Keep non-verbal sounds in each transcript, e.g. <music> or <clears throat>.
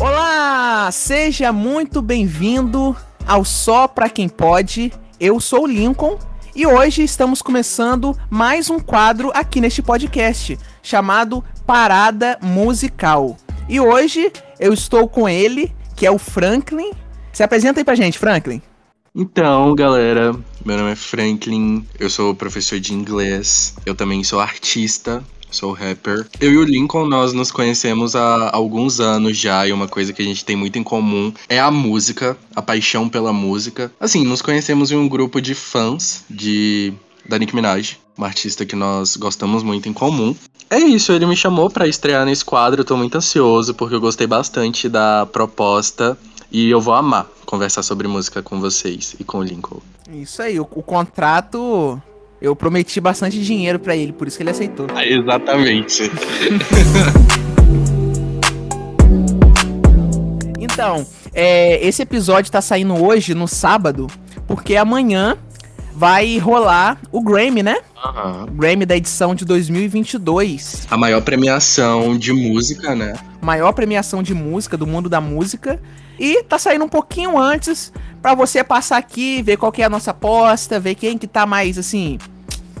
Olá, seja muito bem-vindo ao Só Pra Quem Pode. Eu sou o Lincoln e hoje estamos começando mais um quadro aqui neste podcast chamado Parada Musical. E hoje eu estou com ele, que é o Franklin. Se apresenta aí pra gente, Franklin. Então, galera, meu nome é Franklin, eu sou professor de inglês, eu também sou artista, sou rapper. Eu e o Lincoln, nós nos conhecemos há alguns anos já, e uma coisa que a gente tem muito em comum é a música, a paixão pela música. Assim, nos conhecemos em um grupo de fãs de da Nicki Minaj, uma artista que nós gostamos muito em comum. É isso, ele me chamou para estrear nesse quadro, eu tô muito ansioso porque eu gostei bastante da proposta e eu vou amar conversar sobre música com vocês e com o Lincoln. Isso aí, o, o contrato eu prometi bastante dinheiro para ele, por isso que ele aceitou. Ah, <laughs> exatamente. então, é, esse episódio tá saindo hoje, no sábado, porque amanhã vai rolar o Grammy, né? Uhum. Grammy da edição de 2022. A maior premiação de música, né? Maior premiação de música do mundo da música. E tá saindo um pouquinho antes para você passar aqui, ver qual que é a nossa aposta, ver quem que tá mais assim,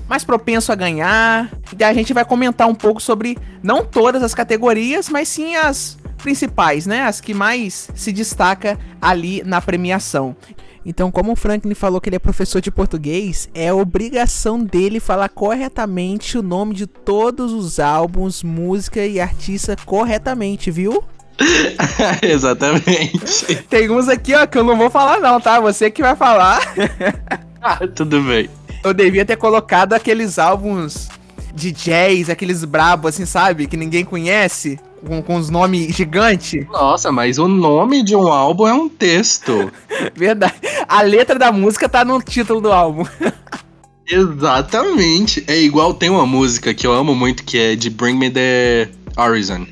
mais propenso a ganhar. E a gente vai comentar um pouco sobre não todas as categorias, mas sim as principais, né? As que mais se destaca ali na premiação. Então, como o Franklin falou que ele é professor de português, é obrigação dele falar corretamente o nome de todos os álbuns, música e artista corretamente, viu? <laughs> Exatamente. Tem uns aqui, ó, que eu não vou falar não, tá? Você que vai falar. <laughs> ah, tudo bem. Eu devia ter colocado aqueles álbuns de jazz, aqueles brabos, assim, sabe? Que ninguém conhece. Com, com os nomes gigantes. Nossa, mas o nome de um álbum é um texto. <laughs> Verdade. A letra da música tá no título do álbum. Exatamente. É igual tem uma música que eu amo muito que é de Bring Me the Horizon.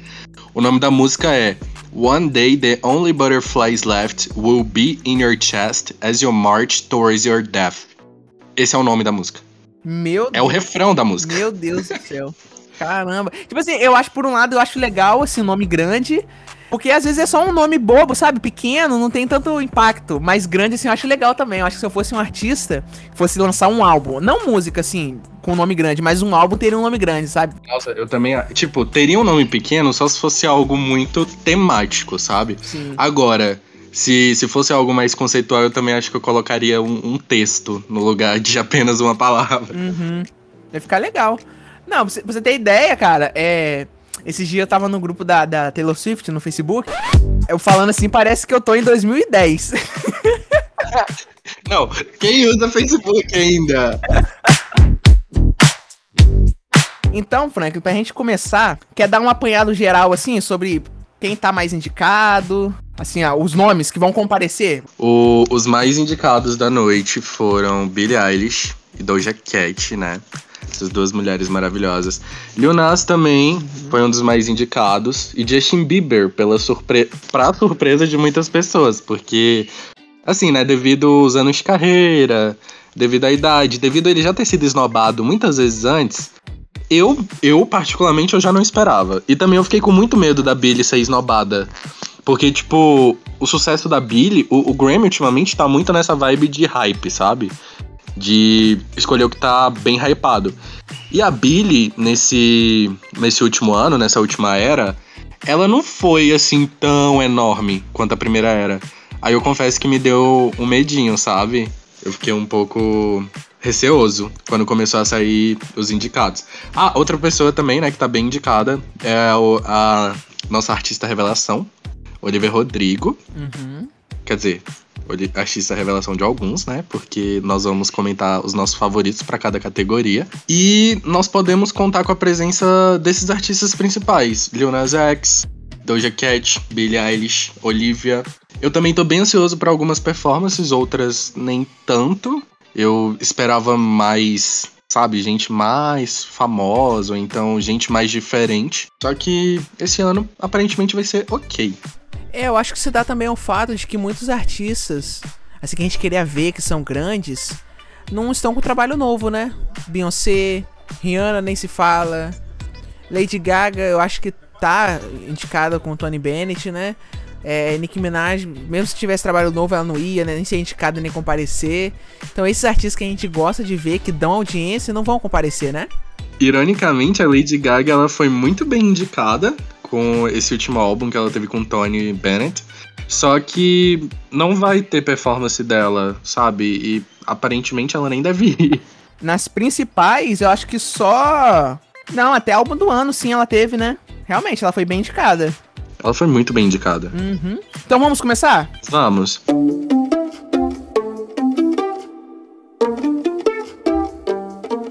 O nome da música é One day the only butterflies left will be in your chest as you march towards your death. Esse é o nome da música. Meu É Deus. o refrão da música. Meu Deus do céu. Caramba. Tipo assim, eu acho, por um lado, eu acho legal, assim, nome grande. Porque às vezes é só um nome bobo, sabe? Pequeno, não tem tanto impacto. Mas grande, assim, eu acho legal também. Eu acho que se eu fosse um artista, fosse lançar um álbum. Não música, assim, com nome grande, mas um álbum teria um nome grande, sabe? Nossa, eu também. Tipo, teria um nome pequeno só se fosse algo muito temático, sabe? Sim. Agora. Se, se fosse algo mais conceitual, eu também acho que eu colocaria um, um texto no lugar de apenas uma palavra. Uhum. Vai ficar legal. Não, pra você, pra você ter ideia, cara, é. Esses dias eu tava no grupo da, da Taylor Swift no Facebook. Eu falando assim, parece que eu tô em 2010. Não, quem usa Facebook ainda? Então, Frank, pra gente começar, quer dar um apanhado geral assim sobre quem tá mais indicado? Assim, ó, os nomes que vão comparecer? O, os mais indicados da noite foram Billie Eilish e Doja Cat, né? Essas duas mulheres maravilhosas. Lil Nas também foi um dos mais indicados. E Justin Bieber, pela surpre pra surpresa de muitas pessoas. Porque, assim, né, devido aos anos de carreira, devido à idade, devido a ele já ter sido esnobado muitas vezes antes, eu, eu particularmente, eu já não esperava. E também eu fiquei com muito medo da Billie ser esnobada. Porque, tipo, o sucesso da Billie, o, o Grammy ultimamente tá muito nessa vibe de hype, sabe? De escolher o que tá bem hypado. E a Billy, nesse, nesse último ano, nessa última era, ela não foi assim tão enorme quanto a primeira era. Aí eu confesso que me deu um medinho, sabe? Eu fiquei um pouco receoso quando começou a sair os indicados. Ah, outra pessoa também, né, que tá bem indicada é a nossa artista revelação, Oliver Rodrigo. Uhum. Quer dizer, artista revelação de alguns, né? Porque nós vamos comentar os nossos favoritos para cada categoria. E nós podemos contar com a presença desses artistas principais: Lil Nas X, Doja Cat, Billie Eilish, Olivia. Eu também tô bem ansioso para algumas performances, outras nem tanto. Eu esperava mais, sabe, gente mais famosa, ou então gente mais diferente. Só que esse ano aparentemente vai ser ok. É, eu acho que se dá também ao fato de que muitos artistas assim que a gente queria ver que são grandes, não estão com trabalho novo, né? Beyoncé, Rihanna nem se fala. Lady Gaga, eu acho que tá indicada com Tony Bennett, né? É, Nicki Minaj, mesmo se tivesse trabalho novo, ela não ia, né? Nem ser indicada nem comparecer. Então, esses artistas que a gente gosta de ver, que dão audiência, não vão comparecer, né? Ironicamente, a Lady Gaga ela foi muito bem indicada com esse último álbum que ela teve com Tony Bennett. Só que não vai ter performance dela, sabe? E aparentemente ela nem deve ir. Nas principais, eu acho que só. Não, até álbum do ano, sim, ela teve, né? Realmente, ela foi bem indicada. Ela foi muito bem indicada. Uhum. Então vamos começar? Vamos.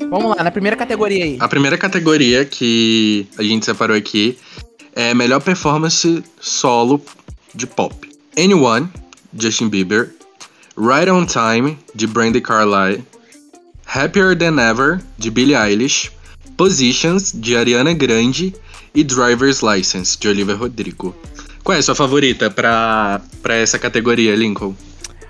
Vamos lá, na primeira categoria aí. A primeira categoria que a gente separou aqui é melhor performance solo de pop. Anyone, Justin Bieber. Right on Time, de Brandy Carlile. Happier Than Ever, de Billie Eilish. Positions, de Ariana Grande. E Driver's License, de Olivia Rodrigo. Qual é a sua favorita pra essa categoria, Lincoln?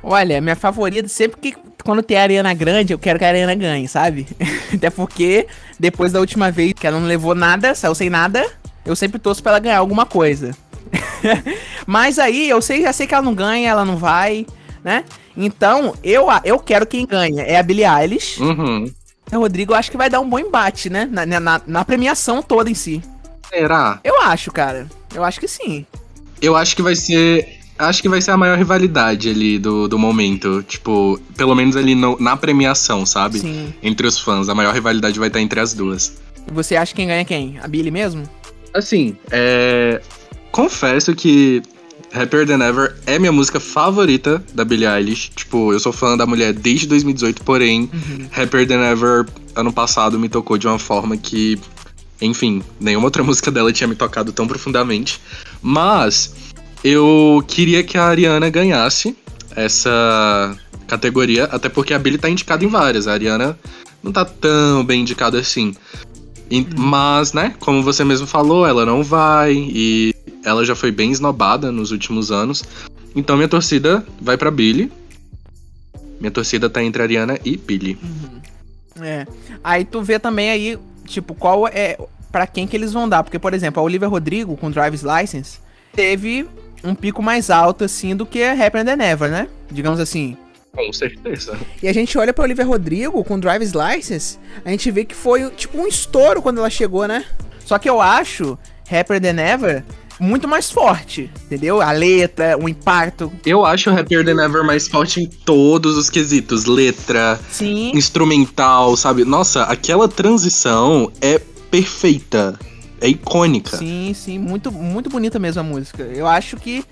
Olha, minha favorita, sempre que quando tem a Ariana Grande, eu quero que a Ariana ganhe, sabe? <laughs> Até porque depois da última vez que ela não levou nada, saiu sem nada, eu sempre torço pra ela ganhar alguma coisa. <laughs> Mas aí eu sei, já sei que ela não ganha, ela não vai, né? Então, eu, eu quero quem ganha. É a Billie Eilish. Uhum. O Rodrigo acho que vai dar um bom embate, né? Na, na, na premiação toda em si. Será? Eu acho, cara. Eu acho que sim. Eu acho que vai ser. Acho que vai ser a maior rivalidade ali do, do momento. Tipo, pelo menos ali no, na premiação, sabe? Sim. Entre os fãs. A maior rivalidade vai estar entre as duas. E você acha quem ganha quem? A Billie mesmo? Assim, é. Confesso que Happier Than Ever é minha música favorita da Billie Eilish. Tipo, eu sou fã da mulher desde 2018, porém, Uhum. Happier Than Ever ano passado me tocou de uma forma que, enfim, nenhuma outra <laughs> música dela tinha me tocado tão profundamente. Mas eu queria que a Ariana ganhasse essa categoria, até porque a Billie tá indicada em várias. A Ariana não tá tão bem indicada assim. E- Mas, né, como você mesmo falou, ela não vai e ela já foi bem esnobada nos últimos anos. Então minha torcida vai pra Billy. Minha torcida tá entre Ariana e Billy. É. Aí tu vê também aí, tipo, qual é. Pra quem que eles vão dar. Porque, por exemplo, a Olivia Rodrigo com Driver's License teve um pico mais alto, assim, do que a Happier Than Ever, né? Digamos assim. Com certeza. E a gente olha pra Olivia Rodrigo com Driver's License, a gente vê que foi tipo um estouro quando ela chegou, né? Só que eu acho Happier Than Ever muito mais forte, entendeu? A letra, o impacto. Eu acho o Happier Than Ever mais forte em todos os quesitos. Letra, Sim. instrumental, sabe? Nossa, aquela transição é perfeita. É icônica. Sim, sim, muito, muito bonita mesmo a música. Eu acho que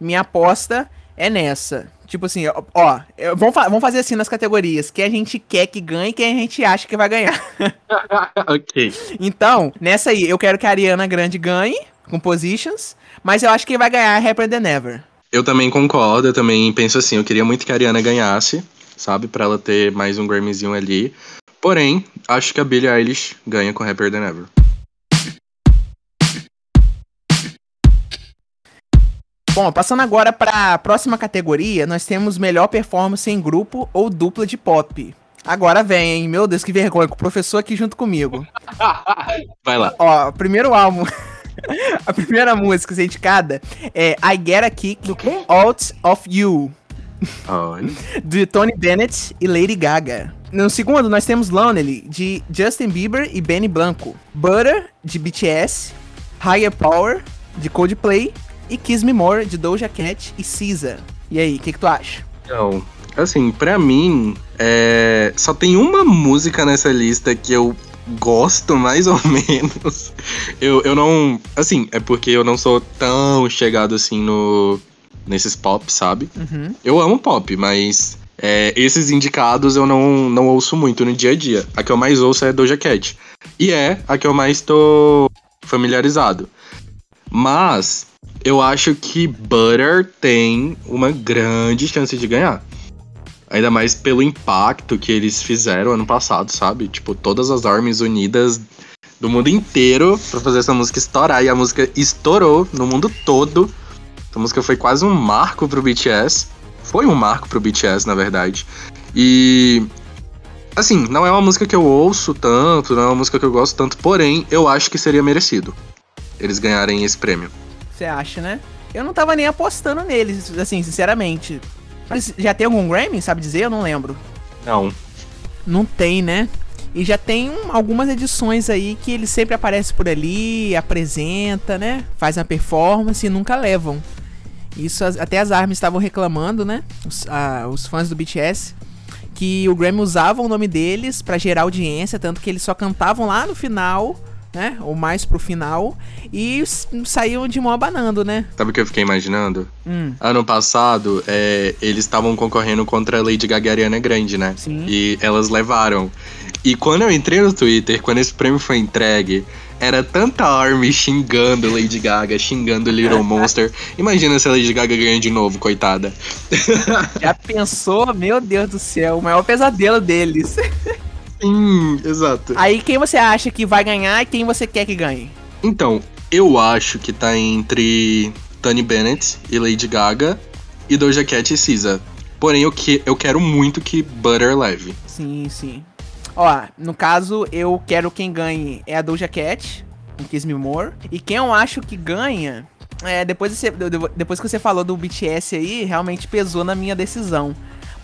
minha aposta é nessa. Tipo assim, ó, ó, vamos, fa- vamos fazer assim nas categorias. Quem a gente quer que ganhe e quem a gente acha que vai ganhar. <laughs> ok. Então, nessa aí, eu quero que a Ariana Grande ganhe, com Positions, mas eu acho que vai ganhar Rapper Than Ever. Eu também concordo, eu também penso assim, eu queria muito que a Ariana ganhasse, sabe? Pra ela ter mais um Grammyzinho ali. Porém, acho que a Billie Eilish ganha com Happier Than Ever. Bom, passando agora pra próxima categoria, nós temos melhor performance em grupo ou dupla de pop. Agora vem, hein? Meu Deus, que vergonha, com o professor aqui junto comigo. <laughs> Vai lá. Ó, primeiro álbum. <laughs> a primeira música ser indicada é I Get a Kick do Out of You, Olha. <laughs> de Tony Bennett e Lady Gaga. No segundo, nós temos Lonely, de Justin Bieber e Benny Blanco. Butter, de BTS. Higher Power, de Coldplay. E Kiss Me More, de Doja Cat e SZA. E aí, o que, que tu acha? Então, assim, pra mim, é, só tem uma música nessa lista que eu gosto mais <laughs> ou menos. Eu, eu não. Assim, é porque eu não sou tão chegado assim no. nesses pop, sabe? Uhum. Eu amo pop, mas é, esses indicados eu não, não ouço muito no dia a dia. A que eu mais ouço é Doja Cat. E é a que eu mais tô familiarizado. Mas eu acho que Butter tem uma grande chance de ganhar. Ainda mais pelo impacto que eles fizeram ano passado, sabe? Tipo, todas as armies unidas do mundo inteiro pra fazer essa música estourar. E a música estourou no mundo todo. Essa música foi quase um marco pro BTS. foi um marco pro BTS, na verdade. E assim, não é uma música que eu ouço tanto, não é uma música que eu gosto tanto, porém, eu acho que seria merecido eles ganharem esse prêmio. Você acha, né? Eu não tava nem apostando neles, assim, sinceramente. Mas já tem algum Grammy, sabe dizer? Eu não lembro. Não. Não tem, né? E já tem algumas edições aí que ele sempre aparece por ali, apresenta, né? Faz uma performance e nunca levam. Isso até as armas estavam reclamando, né? Os, a, os fãs do BTS. Que o Grammy usava o nome deles para gerar audiência, tanto que eles só cantavam lá no final né? Ou mais pro final. E saíam de mão abanando, né? Sabe o que eu fiquei imaginando? Hum. Ano passado, é, eles estavam concorrendo contra a Lady Gaga e Ariana Grande, né? Sim. E elas levaram. E quando eu entrei no Twitter, quando esse prêmio foi entregue, era tanta army xingando Lady Gaga, xingando Little <laughs> Monster. Imagina se a Lady Gaga ganha de novo, coitada. Já pensou? Meu Deus do céu, o maior pesadelo deles. <laughs> Sim, exato. Aí quem você acha que vai ganhar e quem você quer que ganhe? Então, eu acho que tá entre Tony Bennett e Lady Gaga e Doja Cat e SZA. Porém, eu, que, eu quero muito que Butter leve. Sim, sim. Ó, no caso, eu quero quem ganhe é a Doja Cat, um Kiss Me More. E quem eu acho que ganha, é, depois, de você, depois que você falou do BTS aí, realmente pesou na minha decisão.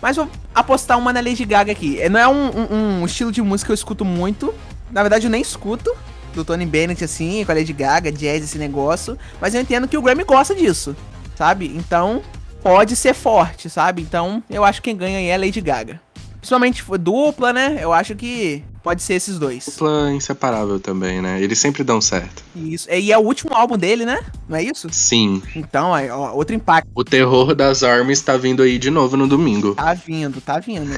Mas vou apostar uma na Lady Gaga aqui. É, não é um, um, um, estilo de música que eu escuto muito. Na verdade, eu nem escuto. Do Tony Bennett, assim, com a Lady Gaga, jazz, esse negócio. Mas eu entendo que o Grammy gosta disso, sabe? Então, pode ser forte, sabe? Então, eu acho que quem ganha aí é a Lady Gaga. Principalmente dupla, né? Eu acho que pode ser esses dois. Dupla inseparável também, né? Eles sempre dão certo. Isso. E é o último álbum dele, né? Não é isso? Sim. Então, ó, outro impacto. O terror das armas tá vindo aí de novo no domingo. Tá vindo, tá vindo.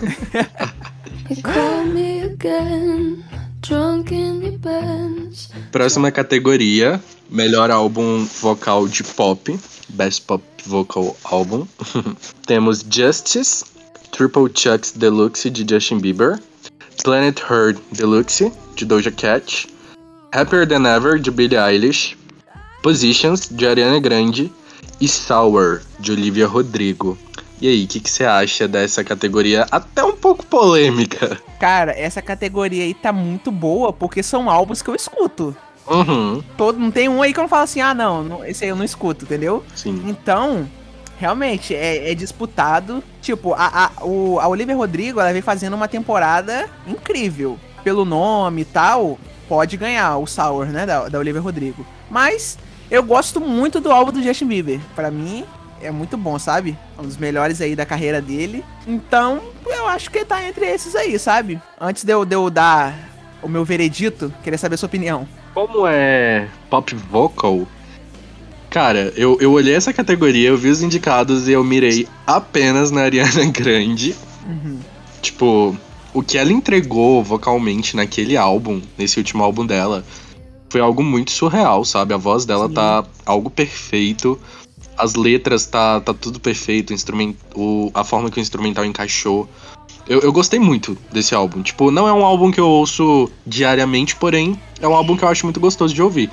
Próxima categoria: melhor álbum vocal de pop. Best Pop Vocal Album. <laughs> Temos Justice, Triple Chucks Deluxe de Justin Bieber, Planet Herd Deluxe de Doja Cat, Happier Than Ever de Billie Eilish, Positions de Ariana Grande e Sour de Olivia Rodrigo. E aí, o que, você acha dessa categoria até um pouco polêmica? Cara, essa categoria aí tá muito boa porque são álbuns que eu escuto. Uhum. Todo, não tem um aí que eu não falo assim, ah, não, não, esse aí eu não escuto, entendeu? Sim. Então, realmente é, é, disputado. Tipo, a, a, o, a Olivia Rodrigo, ela vem fazendo uma temporada incrível. Pelo nome e tal, pode ganhar o Sour, né, da, da Olivia Rodrigo. Mas eu gosto muito do álbum do Justin Bieber. Para mim, é muito bom, sabe? Um dos melhores aí da carreira dele. Então, eu acho que tá entre esses aí, sabe? Antes de eu, de eu dar o meu veredito, queria saber a sua opinião. Como é pop vocal, Cara, eu, eu olhei essa categoria, eu vi os indicados e eu mirei apenas na Ariana <laughs> Grande. Uhum. Tipo, o que ela entregou vocalmente naquele álbum, nesse último álbum dela, foi algo muito surreal, sabe? A voz dela Sim. tá algo perfeito, as letras tá, tá tudo perfeito, o instrumento, o, a forma que o instrumental encaixou. Eu, eu gostei muito desse álbum. Tipo, não é um álbum que eu ouço diariamente, porém, é um álbum que eu acho muito gostoso de ouvir.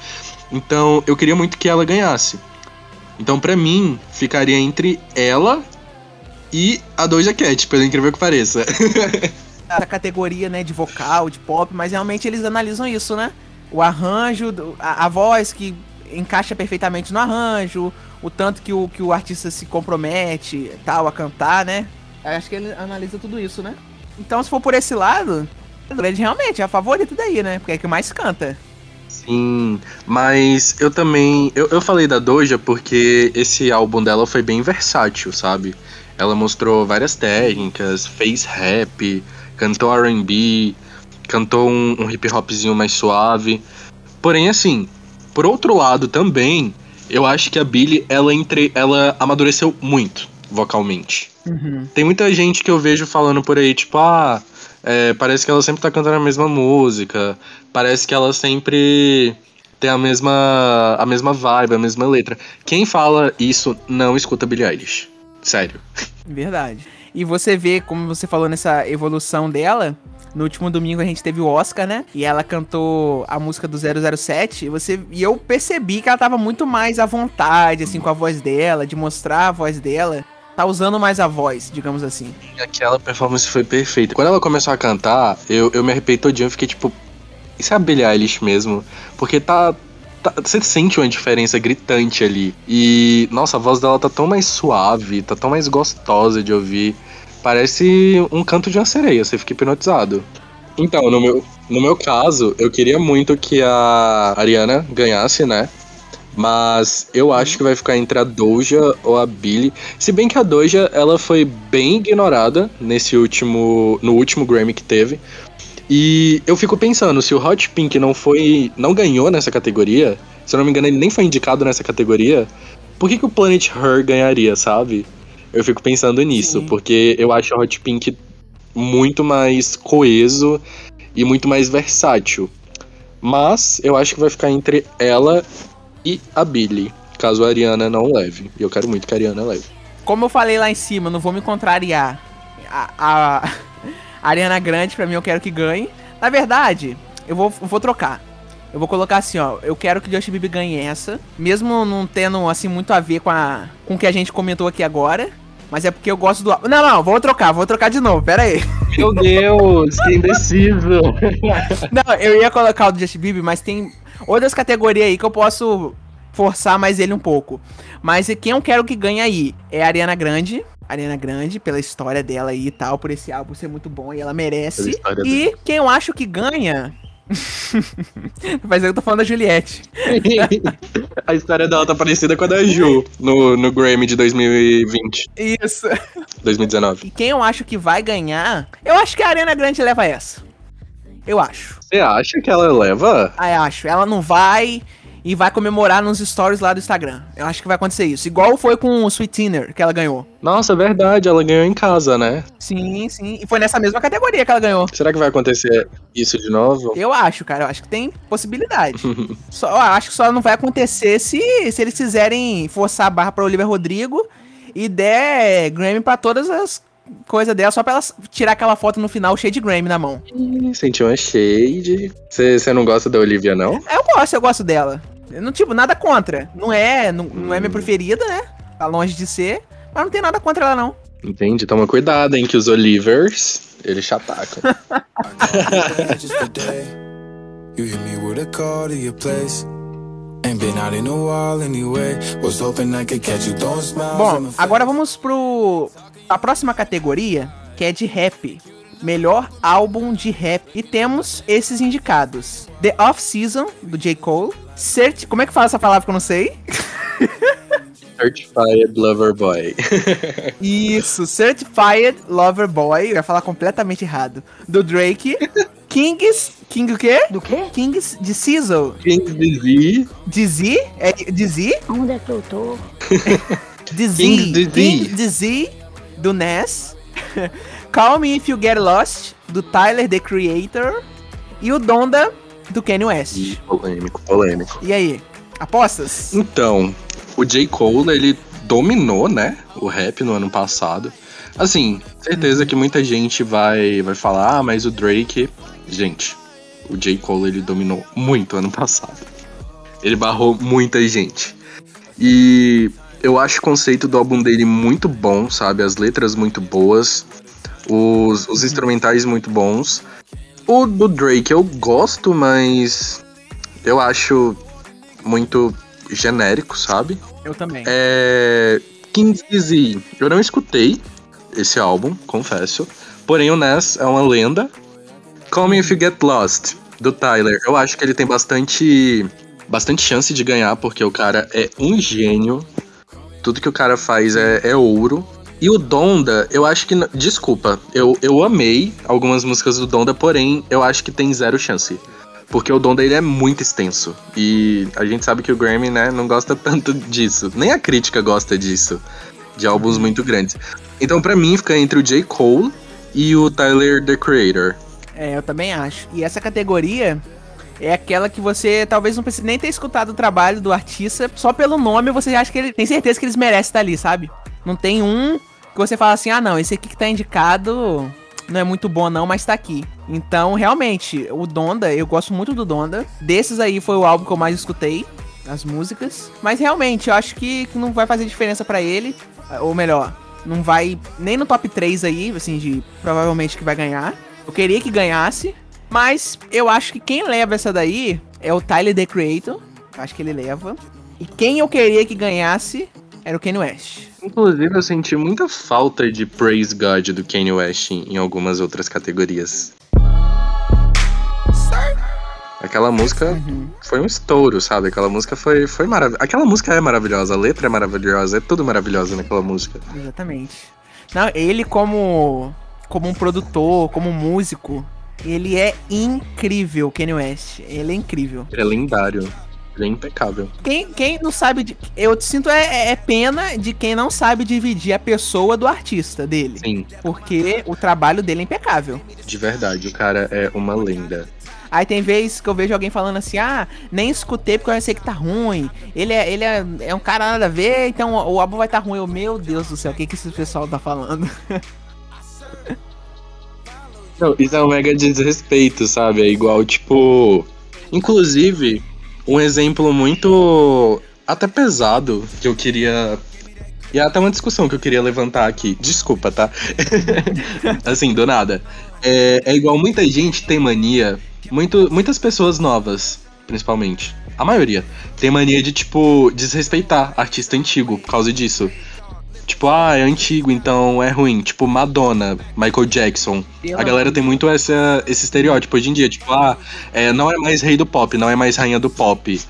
Então, eu queria muito que ela ganhasse. Então, para mim, ficaria entre ela e a Doja Cat, pelo incrível que pareça. <laughs> a categoria, né, de vocal, de pop, mas realmente eles analisam isso, né? O arranjo, a, a voz que encaixa perfeitamente no arranjo, o tanto que o, que o artista se compromete, tal, a cantar, né? Acho que ele analisa tudo isso, né? Então, se for por esse lado, ele realmente é a favorita daí, né? Porque é que mais canta. Sim, mas eu também. Eu, eu falei da Doja porque esse álbum dela foi bem versátil, sabe? Ela mostrou várias técnicas, fez rap, cantou RB, cantou um, um hip hopzinho mais suave. Porém, assim, por outro lado também, eu acho que a Billie, ela, entre, ela amadureceu muito vocalmente. Uhum. Tem muita gente que eu vejo falando por aí, tipo, ah, é, parece que ela sempre tá cantando a mesma música. Parece que ela sempre tem a mesma, a mesma vibe, a mesma letra. Quem fala isso não escuta Billie Eilish. Sério. <laughs> Verdade. E você vê, como você falou nessa evolução dela, no último domingo a gente teve o Oscar, né? E ela cantou a música do 007. E, você, e eu percebi que ela tava muito mais à vontade, assim, com a voz dela, de mostrar a voz dela. Tá usando mais a voz, digamos assim. Aquela performance foi perfeita. Quando ela começou a cantar, eu, eu me arrepiei todinho, eu fiquei tipo, isso é a Billie Eilish mesmo? Porque tá, tá, Você sente uma diferença gritante ali. E, nossa, a voz dela tá tão mais suave, tá tão mais gostosa de ouvir. Parece um canto de uma sereia, você fica hipnotizado. Então, no meu, no meu caso, eu queria muito que a Ariana ganhasse, né? Mas eu acho que vai ficar entre a Doja ou a Billie. Se bem que a Doja, ela foi bem ignorada nesse último, no último Grammy que teve. E eu fico pensando, se o Hot Pink não foi, não ganhou nessa categoria, se eu não me engano, ele nem foi indicado nessa categoria, por que, que o Planet Her ganharia, sabe? Eu fico pensando nisso, Sim. porque eu acho o Hot Pink muito mais coeso e muito mais versátil. Mas eu acho que vai ficar entre ela e a Billy, caso a Ariana não leve. E eu quero muito que a Ariana leve. Como eu falei lá em cima, não vou me contrariar. A, a, <laughs> a Ariana Grande, pra mim, eu quero que ganhe. Na verdade, eu vou, eu vou trocar. Eu vou colocar assim, ó. Eu quero que Justin Bieber ganhe essa. Mesmo não tendo, assim, muito a ver com, a, com o que a gente comentou aqui agora. Mas é porque eu gosto do. Não, não, vou trocar, vou trocar de novo, pera aí. Meu Deus, que indeciso. <laughs> não, eu ia colocar o Justin Bieber, mas tem outras categorias aí que eu posso forçar mais ele um pouco. Mas quem eu quero que ganhe aí é a Ariana Grande. Ariana Grande, pela história dela aí e tal, por esse álbum ser muito bom e ela merece. E dela. quem eu acho que ganha. <laughs> Mas eu tô falando da Juliette. <laughs> a história dela tá parecida com a da Ju no, no Grammy de 2020. Isso. 2019. E quem eu acho que vai ganhar, eu acho que a Ariana Grande leva essa. Eu acho. Você acha que ela leva? Ah, eu acho. Ela não vai e vai comemorar nos stories lá do Instagram. Eu acho que vai acontecer isso. Igual foi com o Sweet Dinner que ela ganhou. Nossa, é verdade, ela ganhou em casa, né? Sim, sim. E foi nessa mesma categoria que ela ganhou. Será que vai acontecer isso de novo? Eu acho, cara. Eu acho que tem possibilidade. <laughs> só, eu acho que só não vai acontecer se, se eles quiserem forçar a barra pra Oliver Rodrigo e der Grammy pra todas as coisa dela só pra ela tirar aquela foto no final cheia de Grammy na mão. Sentiu uma shade. Você não gosta da Olivia, não? Eu gosto, eu gosto dela. Não, tipo, nada contra. Não é, não, não é minha preferida, né? Tá longe de ser. Mas não tem nada contra ela, não. Entendi. Toma cuidado, hein, que os Olivers, eles te atacam. <laughs> You hit me with a call to your place. Bom, agora vamos pro a próxima categoria, que é de rap. Melhor álbum de rap. E temos esses indicados: The Off Season, do J. Cole. Cert... Como é que fala essa palavra que eu não sei? Certified Lover Boy. <laughs> Isso, Certified Lover Boy. Eu ia falar completamente errado. Do Drake. Kings. King o quê? Do quê? Kings de Sizzle. Kings de Z. De Z? É de Z? Onde é que eu tô? <laughs> de Z. Kings de Z do Ness. <laughs> Call Me If You Get Lost, do Tyler, The Creator. E o Donda, do Kanye West. Polêmico, polêmico. E aí, apostas? Então, o J. Cole, ele dominou, né, o rap no ano passado. Assim, certeza uhum. que muita gente vai, vai falar, ah, mas o Drake... Gente, o J. Cole, ele dominou muito ano <laughs> passado. Ele barrou muita gente. E eu acho o conceito do álbum dele muito bom, sabe? As letras muito boas, os, os instrumentais muito bons. O do Drake eu gosto, mas eu acho muito genérico, sabe? Eu também. É. Kings Easy. Eu não escutei esse álbum, confesso. Porém, o Ness é uma lenda. Call Me If You Get Lost, do Tyler. Eu acho que ele tem bastante, bastante chance de ganhar, porque o cara é um gênio. Tudo que o cara faz é, é ouro. E o Donda, eu acho que. Desculpa, eu, eu amei algumas músicas do Donda, porém, eu acho que tem zero chance. Porque o Donda ele é muito extenso. E a gente sabe que o Grammy, né, não gosta <laughs> tanto disso. Nem a crítica gosta disso. De álbuns muito grandes. Então, para mim, fica entre o J. Cole e o Tyler The Creator. É, eu também acho. E essa categoria, é aquela que você talvez não precise nem ter escutado o trabalho do artista, só pelo nome você acha que ele tem certeza que eles merecem estar ali, sabe? Não tem um que você fala assim: "Ah, não, esse aqui que tá indicado não é muito bom não, mas tá aqui". Então, realmente, o Donda, eu gosto muito do Donda. Desses aí foi o álbum que eu mais escutei, as músicas, mas realmente eu acho que não vai fazer diferença para ele, ou melhor, não vai nem no top 3 aí, assim, de provavelmente que vai ganhar. Eu queria que ganhasse, mas eu acho que quem leva essa daí é o Tyler The Creator. Acho que ele leva. E quem eu queria que ganhasse era o Kanye West. Inclusive, eu senti muita falta de Praise God do Kanye West em, algumas outras categorias. Aquela música Uhum. foi um estouro, sabe? Aquela música foi, foi maravilhosa. Aquela música é maravilhosa, a letra é maravilhosa, é tudo maravilhoso naquela música. Exatamente. Não, ele como como um produtor, como um músico, ele é incrível, Kanye West. Ele é incrível. Ele é lendário, ele é impecável. Quem, quem não sabe de, eu sinto é, é pena de quem não sabe dividir a pessoa do artista dele, Sim, porque o trabalho dele é impecável. de verdade, o cara é uma lenda. Aí tem vezes que eu vejo alguém falando assim, ah, nem escutei porque eu sei que tá ruim. Ele é, ele é, é um cara nada a ver, então o, o álbum vai tá ruim. Eu, meu Deus do céu, o que, que esse pessoal tá falando? Não, isso é um mega desrespeito, sabe? É igual, tipo. Inclusive, um exemplo muito. até pesado que eu queria. E é até uma discussão que eu queria levantar aqui. Desculpa, tá? <laughs> assim, do nada. É, é igual muita gente tem mania. Muito, muitas pessoas novas, principalmente. A maioria. Tem mania de, tipo, desrespeitar artista antigo por causa disso. Tipo, ah, é antigo, então é ruim. Tipo, Madonna, Michael Jackson. A galera tem muito essa, esse estereótipo hoje em dia. Tipo, ah, é, não é mais rei do pop, não é mais rainha do pop.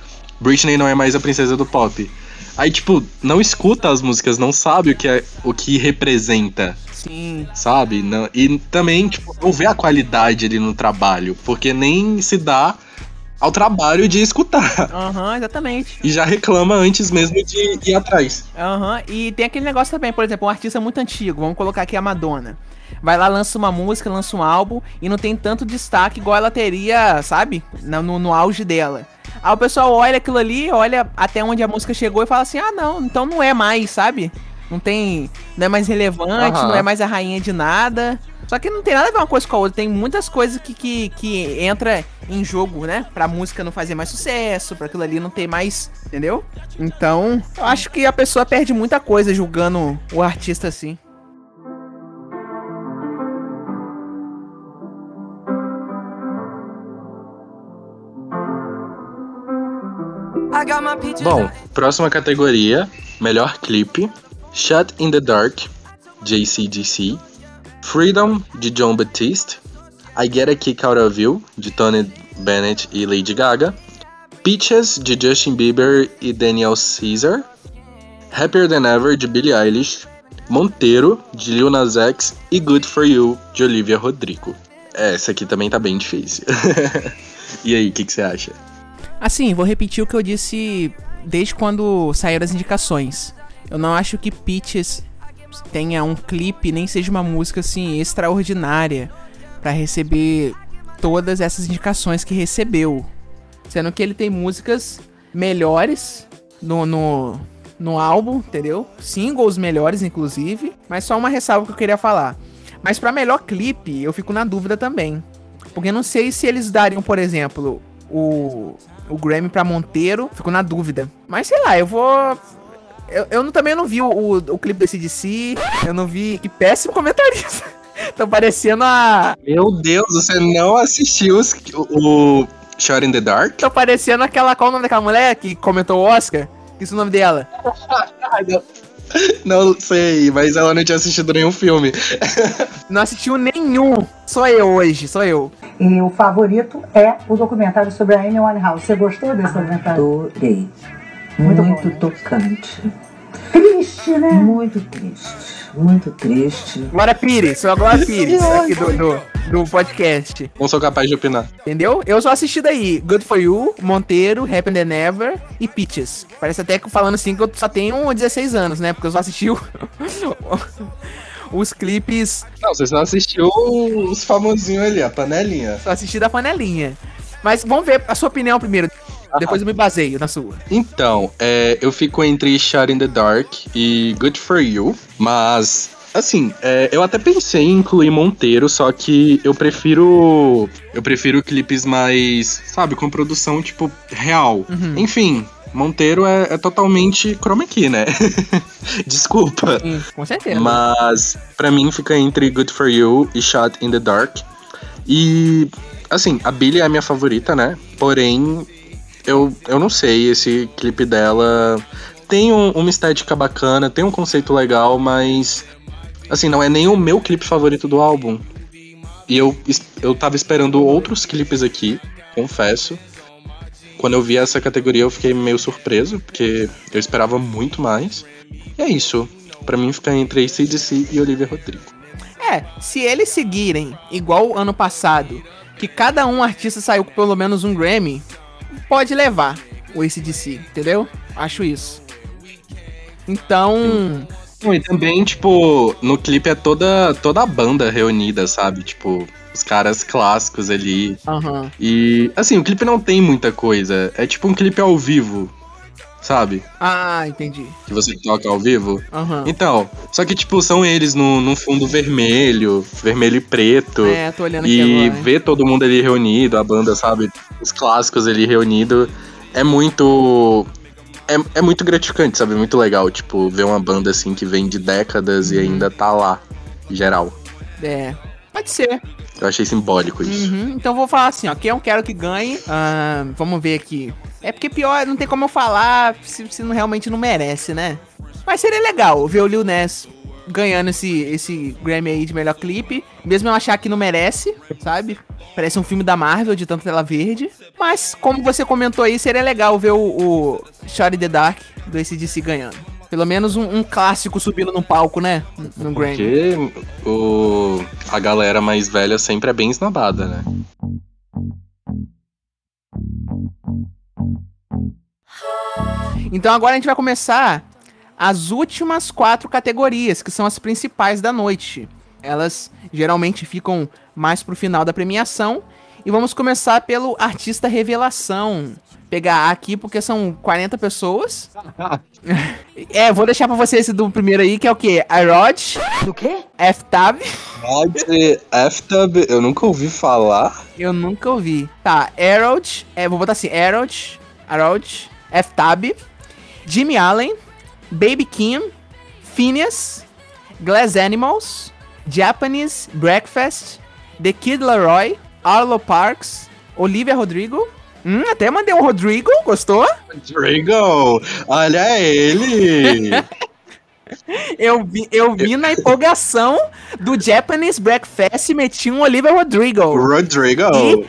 Britney não é mais a princesa do pop. Aí, tipo, não escuta as músicas, não sabe o que, é, o que representa, Sim, sabe? Não, e também, tipo, não vê a qualidade ali no trabalho, porque nem se dá ao trabalho de escutar. aham, exatamente. E já reclama antes mesmo de ir atrás. Aham, e tem aquele negócio também, por exemplo, um artista muito antigo, vamos colocar aqui a Madonna. Vai lá, lança uma música, lança um álbum e não tem tanto destaque igual ela teria, sabe? No, no, no auge dela. Aí o pessoal olha aquilo ali, olha até onde a música chegou e fala assim: ah, não, então não é mais, sabe? Não tem. Não é mais relevante, Aham. não é mais a rainha de nada. Só que não tem nada a ver uma coisa com a outra. Tem muitas coisas que, que, que entra em jogo, né? Pra música não fazer mais sucesso, pra aquilo ali não ter mais. Entendeu? Então, eu acho que a pessoa perde muita coisa julgando o artista assim. Bom, próxima categoria: melhor clipe. Shut in the Dark, JCDC. Freedom, de John Batiste. I Get a Kick Out of You, de Tony Bennett e Lady Gaga. Peaches, de Justin Bieber e Daniel Caesar. Happier Than Ever, de Billie Eilish. Monteiro, de Lil Nas X. E Good For You, de Olivia Rodrigo. Essa aqui também tá bem difícil. <laughs> e aí, o que que você acha? Assim, vou repetir o que eu disse desde quando saíram as indicações. Eu não acho que Peaches tenha um clipe, nem seja uma música assim extraordinária pra receber todas essas indicações que recebeu. Sendo que ele tem músicas melhores no, no, no álbum, entendeu? Singles melhores, inclusive. Mas só uma ressalva que eu queria falar. Mas pra melhor clipe, eu fico na dúvida também. Porque não sei se eles dariam, por exemplo, o, o Grammy pra Monteiro. Fico na dúvida. Mas sei lá, eu vou. Eu, eu não- também não vi o, o, o clipe desse DC. Eu não vi. Que péssimo comentarista. <laughs> Tô parecendo a. Meu Deus, você não assistiu os- o, o Shot in the Dark? Tô parecendo aquela. Qual o nome daquela mulher que comentou o Oscar? Isso é o nome dela. <laughs> Não sei, mas ela não tinha assistido nenhum filme. <laughs> Não assistiu nenhum. Só eu hoje, só eu. E o favorito é o documentário sobre a Amy Winehouse. Você gostou desse documentário? Adorei. Muito Muito, bom. tocante. Triste, né? Muito triste. Muito triste. Glória Pires, sou a Glória Pires aqui do, do, do podcast. Não sou capaz de opinar. Entendeu? Eu só assisti daí Good For You, Monteiro, Happy Than Ever e Peaches. Parece até que falando assim que eu só tenho 16 anos, né? Porque eu só assisti o- <laughs> os clipes, Não, você só assistiu os famosinhos ali, a panelinha. só assisti da panelinha. Mas vamos ver a sua opinião primeiro. Depois eu me baseio na sua. Então, é, eu fico entre Shot in the Dark e Good For You, mas, assim, é, eu até pensei em incluir Monteiro, só que eu prefiro. Eu prefiro clipes mais, sabe, com produção, tipo, real. Uhum. Enfim, Monteiro é, é totalmente chroma key, né? <laughs> Desculpa. Sim, com certeza. Mas pra mim fica entre Good For You e Shot in the Dark. E assim, a Billie é a minha favorita, né? Porém, eu, eu não sei, esse clipe dela tem um- uma estética bacana, tem um conceito legal, mas assim, não é nem o meu clipe favorito do álbum. E eu, eu tava esperando outros clipes aqui, confesso. Quando eu vi essa categoria, eu fiquei meio surpreso, porque eu esperava muito mais. E é isso. Pra mim fica entre ACDC e Olivia Rodrigo. É, se eles seguirem igual ano passado, que cada um artista saiu com pelo menos um Grammy, pode levar o ACDC, entendeu? Acho isso. Então, E também, tipo, no clipe é toda, toda a banda reunida, sabe? Tipo, os caras clássicos ali. aham. E, assim, o clipe não tem muita coisa. É tipo um clipe ao vivo, sabe? Ah, entendi. Que você toca ao vivo. Aham. Então, só que, tipo, são eles no, num fundo vermelho, vermelho e preto. É, tô olhando aqui E ver todo mundo ali reunido, a banda, sabe? Os clássicos ali reunido, é muito. É, é muito gratificante, sabe? Muito legal, tipo, ver uma banda assim que vem de décadas e ainda tá lá, geral. É, pode ser. Eu achei simbólico isso. Uhum, Então vou falar assim, ó, quem eu quero que ganhe, ah, vamos ver aqui. É porque pior, não tem como eu falar se, se não, realmente não merece, né? Mas seria legal ver o Lil Ness ganhando esse, esse Grammy aí de melhor clipe, mesmo eu achar que não merece, sabe? Parece um filme da Marvel de tanto tela verde. Mas, como você comentou aí, seria legal ver o, o Shot in the Dark do ACDC ganhando. Pelo menos um, um clássico subindo no palco, né? No Grammy. Porque o, a galera mais velha sempre é bem esnobada, né? Então agora a gente vai começar as últimas quatro categorias, que são as principais da noite. Elas geralmente ficam mais pro final da premiação. E vamos começar pelo artista revelação. Pegar aqui porque são 40 pessoas. <laughs> é, vou deixar pra você esse do primeiro aí, que é o quê? iRod, Do quê? F-Tab. F-Tub, eu nunca ouvi falar. Eu nunca ouvi. Tá, Harold, é, vou botar assim, Harold, Harold, F-Tab, Jimmy Allen, Baby Kim, Phineas, Glass Animals, Japanese Breakfast, The Kid Laroi, Arlo Parks, Olivia Rodrigo. Hum, até mandei um Rodrigo, gostou? Drago, olha ele! <laughs> Eu vi, eu vi na empolgação do Japanese Breakfast e meti um Olivia Rodrigo. Rodrigo! <laughs>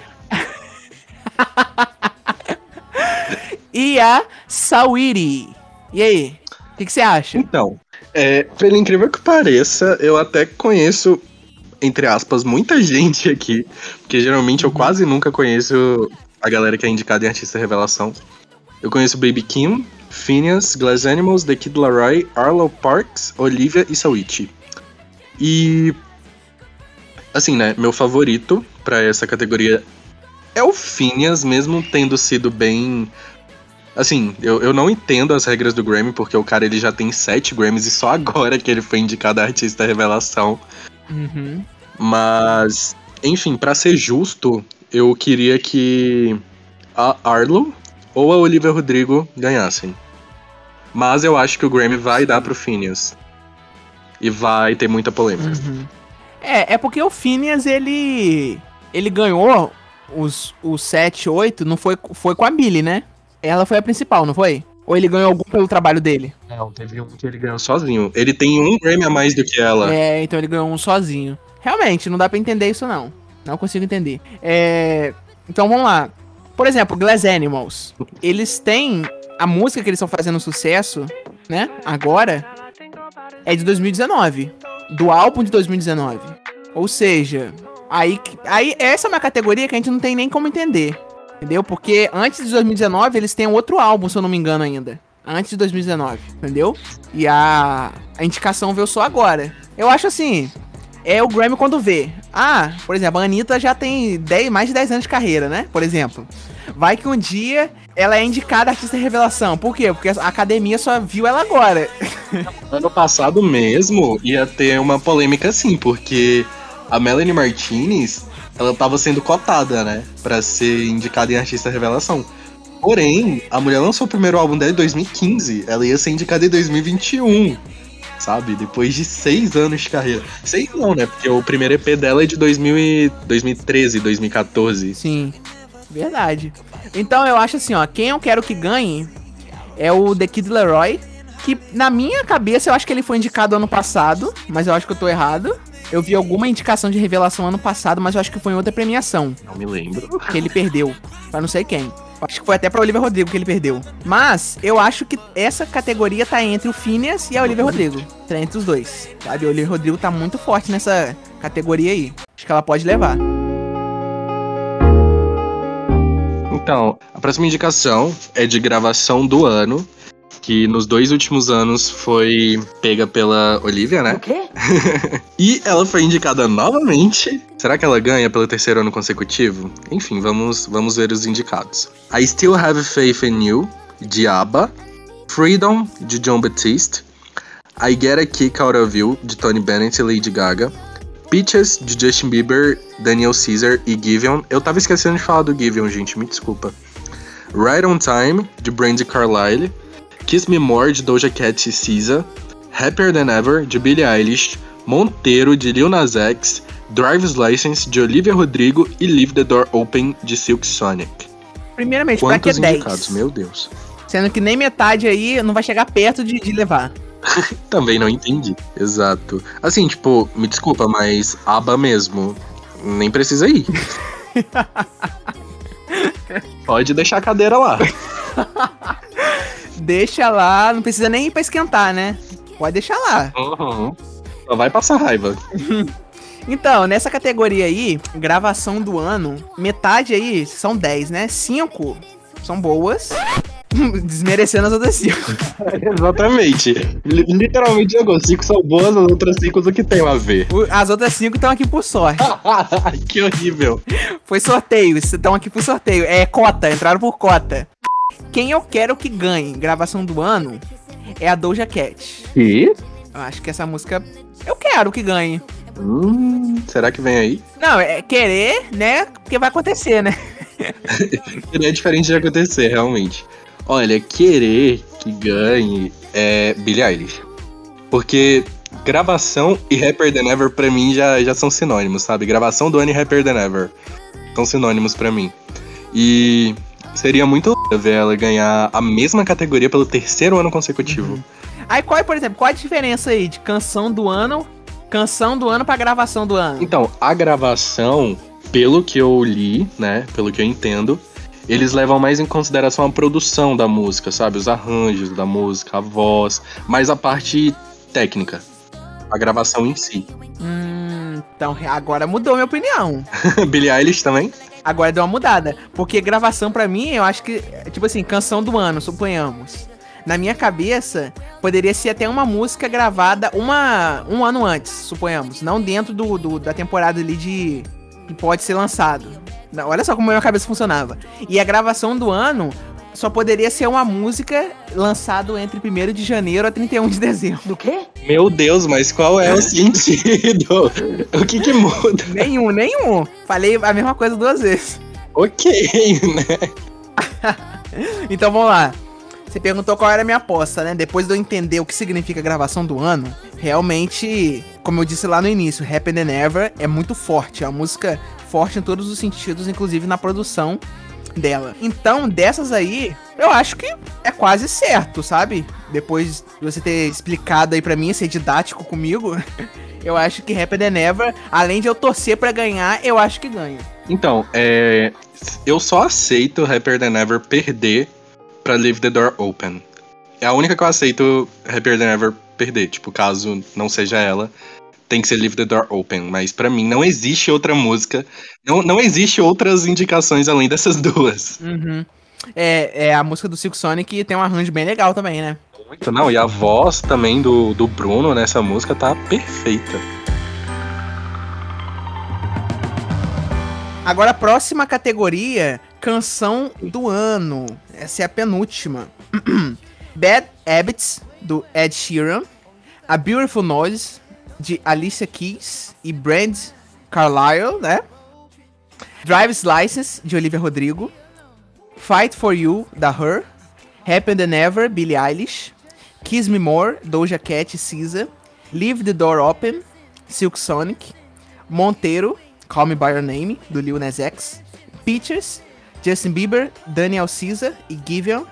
E a Sawiri. E aí? O que que você acha? Então, é, pelo incrível que pareça, eu até conheço, entre aspas, muita <laughs> gente aqui, porque geralmente eu quase nunca conheço a galera que é indicada em Artista Revelação. Eu conheço Baby Kim, Phineas, Glass Animals, The Kid Laroi, Arlo Parks, Olivia e Sawichi. E. Assim, né? Meu favorito pra essa categoria é o Phineas, mesmo tendo sido bem Assim, eu, eu não entendo as regras do Grammy, porque o cara ele já tem sete Grammys e só agora que ele foi indicado a artista revelação. Uhum. Mas, enfim, pra ser justo, eu queria que a Arlo ou a Olivia Rodrigo ganhassem. Mas eu acho que o Grammy vai dar pro Phineas. E vai ter muita polêmica. Uhum. É, é porque o Phineas, ele. Ele ganhou os, os 7, 8, não foi, foi com a Billy, né? Ela foi a principal, não foi? Ou ele ganhou algum pelo trabalho dele? Não, teve um que ele ganhou sozinho. Ele tem um Grammy a mais do que ela. É, então ele ganhou um sozinho. Realmente, não dá pra entender isso não. Não consigo entender. É, então vamos lá. Por exemplo, Glass Animals. Eles têm a música que eles estão fazendo sucesso, né? Agora é de 2019, do álbum de 2019. Ou seja, aí aí essa é uma categoria que a gente não tem nem como entender. Entendeu? Porque antes de 2019 eles têm outro álbum, se eu não me engano ainda. Antes de 2019, entendeu? E a, a indicação veio só agora. Eu acho assim, é o Grammy quando vê. Ah, por exemplo, a Anitta já tem 10, mais de 10 anos de carreira, né? Por exemplo. Vai que um dia ela é indicada artista revelação. Por quê? Porque a academia só viu ela agora. <laughs> Ano passado mesmo ia ter uma polêmica assim, porque a Melanie Martinez, ela tava sendo cotada, né, Pra ser indicada em artista revelação. Porém, a mulher lançou o primeiro álbum dela em 2015. Ela ia ser indicada em 2021. Sabe? Depois de seis anos de carreira. Seis não, né? Porque o primeiro EP dela é de 2000 e 2013, 2014. Sim, verdade. Então eu acho assim, ó, quem eu quero que ganhe é o The Kid Leroy, que na minha cabeça eu acho que ele foi indicado ano passado, mas eu acho que eu tô errado. Eu vi alguma indicação de revelação ano passado, mas eu acho que foi em outra premiação Não me lembro. que ele perdeu, pra não sei quem. Acho que foi até pra Olivia Rodrigo que ele perdeu. Mas eu acho que essa categoria tá entre o Phineas e a Olivia Rodrigo. Tá entre os dois. Sabe? A Olivia Rodrigo tá muito forte nessa categoria aí. Acho que ela pode levar. Então, a próxima indicação é de gravação do ano, que nos dois últimos anos foi pega pela Olivia, né? O quê? <laughs> E ela foi indicada novamente. Será que ela ganha pelo terceiro ano consecutivo? Enfim, vamos, vamos ver os indicados. I Still Have Faith in You, de ABBA. Freedom, de John Batiste. I Get a Kick Out of You, de Tony Bennett e Lady Gaga. Peaches, de Justin Bieber, Daniel Caesar e Giveon. Eu tava esquecendo de falar do Giveon, gente, me desculpa. Right on Time, de Brandy Carlile. Kiss Me More, de Doja Cat e SZA. Happier Than Ever, de Billie Eilish. Monteiro, de Lil Nas X. Driver's License, de Olivia Rodrigo. E Leave the Door Open, de Silk Sonic. Primeiramente, pra que Quantos 10? indicados? Meu Deus. Sendo que nem metade aí não vai chegar perto de, de levar. <laughs> Também não entendi. Exato. Assim, tipo, me desculpa, mas aba mesmo. Nem precisa ir. <laughs> Pode deixar a cadeira lá. <laughs> Deixa lá, não precisa nem ir pra esquentar, né? Pode deixar lá. Uhum. Só vai passar raiva. <laughs> Então, nessa categoria aí, gravação do ano, metade aí são 10, né? 5 são boas, <laughs> desmerecendo as outras 5. <laughs> Exatamente. Li- Literalmente jogou. Cinco são boas, as outras cinco o que tem a ver. As outras 5 estão aqui por sorte. que horrível. Foi sorteio, estão aqui por sorteio. É cota, entraram por cota. Quem eu quero que ganhe gravação do ano é a Doja Cat. E? Eu acho que essa música eu quero que ganhe. Hum, será que vem aí? Não, é querer, né? Porque vai acontecer, né? <laughs> Seria diferente de acontecer, realmente. Olha, querer que ganhe é Billie Eilish. Porque gravação e Rapper Than Ever pra mim já, já são sinônimos, sabe? Gravação do ano e Rapper Than Ever são sinônimos pra mim. E seria muito ver ela ganhar a mesma categoria pelo terceiro ano consecutivo. Aí qual é, por exemplo, qual é a diferença aí de canção do ano, canção do ano pra gravação do ano? Então, a gravação, pelo que eu li, né, pelo que eu entendo, eles levam mais em consideração a produção da música, sabe? Os arranjos da música, a voz, mais a parte técnica. A gravação em si. Hum, então agora mudou minha opinião. <laughs> Billie Eilish também? Agora deu uma mudada. Porque gravação pra mim, eu acho que, tipo assim, canção do ano, suponhamos. Na minha cabeça, poderia ser até uma música gravada uma, um ano antes, suponhamos. Não dentro do, do- da temporada ali de. que pode ser lançado. Olha só como a minha cabeça funcionava. E a gravação do ano só poderia ser uma música lançado entre 1 de janeiro a 31 de dezembro. Do quê? Meu Deus, mas qual é o <laughs> sentido? o que que muda? Nenhum, nenhum. Falei a mesma coisa duas vezes. Ok, né? <laughs> Então vamos lá. Você perguntou qual era a minha aposta, né? Depois de eu entender o que significa gravação do ano, realmente, como eu disse lá no início, Happy Than Ever é muito forte. É uma música forte em todos os sentidos, inclusive na produção dela. Então, dessas aí, eu acho que é quase certo, sabe? Depois de você ter explicado aí pra mim, ser didático comigo, <laughs> eu acho que Happy Than Ever, além de eu torcer pra ganhar, eu acho que ganha. Então, é. Eu só aceito Rapper Than Ever perder pra Leave the Door Open. É a única que eu aceito Rapper Than Ever perder. Tipo, caso não seja ela, tem que ser Leave the Door Open. Mas pra mim não existe outra música. Não, não existe outras indicações além dessas <laughs> duas. Uhum. É, é a música do Silk Sonic tem um arranjo bem legal também, né? Muito não. E a voz também do, do Bruno nessa música tá perfeita. Agora a próxima categoria, canção do ano. Essa é a penúltima. <clears throat> Bad Habits, do Ed Sheeran. A Beautiful Noise, de Alicia Keys e Brand Carlile, né? Drive's License, de Olivia Rodrigo. Fight For You, da Her. Happier Than Ever, Billie Eilish. Kiss Me More, Doja Cat e SZA. Leave the Door Open, Silk Sonic. Monteiro, Call Me By Your Name, do Lil Nas X. Peaches, Justin Bieber, Daniel Caesar e Giveon.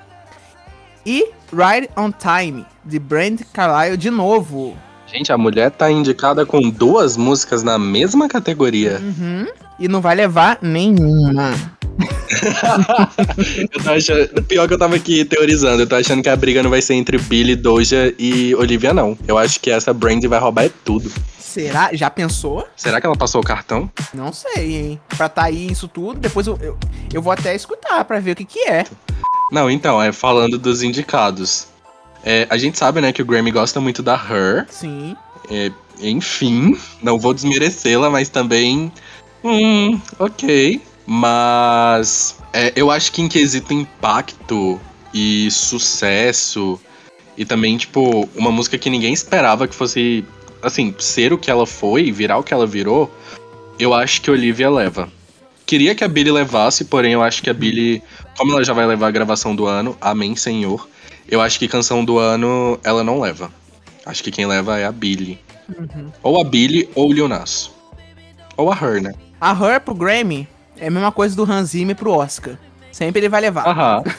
E Ride On Time, de Brand Carlyle, de novo. Gente, a mulher tá indicada com duas músicas na mesma categoria. Uhum. E não vai levar nenhuma. <laughs> eu tô achando, pior que eu tava aqui teorizando, eu tô achando que a briga não vai ser entre Billy, Doja e Olivia, não. Eu acho que essa Brandy vai roubar é tudo. Será? Já pensou? Será que ela passou o cartão? Não sei, hein? Pra tá aí isso tudo, depois eu, eu, eu vou até escutar pra ver o que que é. Não, então, é falando dos indicados. É, a gente sabe, né, que o Grammy gosta muito da Her. Sim. É, enfim, não vou desmerecê-la, mas também. Hum, ok. Mas é, eu acho que em quesito impacto e sucesso, e também, tipo, uma música que ninguém esperava que fosse, assim, ser o que ela foi, virar o que ela virou, eu acho que Olivia leva. Queria que a Billy levasse, porém eu acho que a Billy, como ela já vai levar a gravação do ano, amém, senhor, eu acho que canção do ano ela não leva. Acho que quem leva é a Billy. Uhum. Ou a Billy ou o Lil Nas. Ou a Her, né? A Her pro Grammy é a mesma coisa do Hans Zimmer pro Oscar. Sempre ele vai levar. <laughs>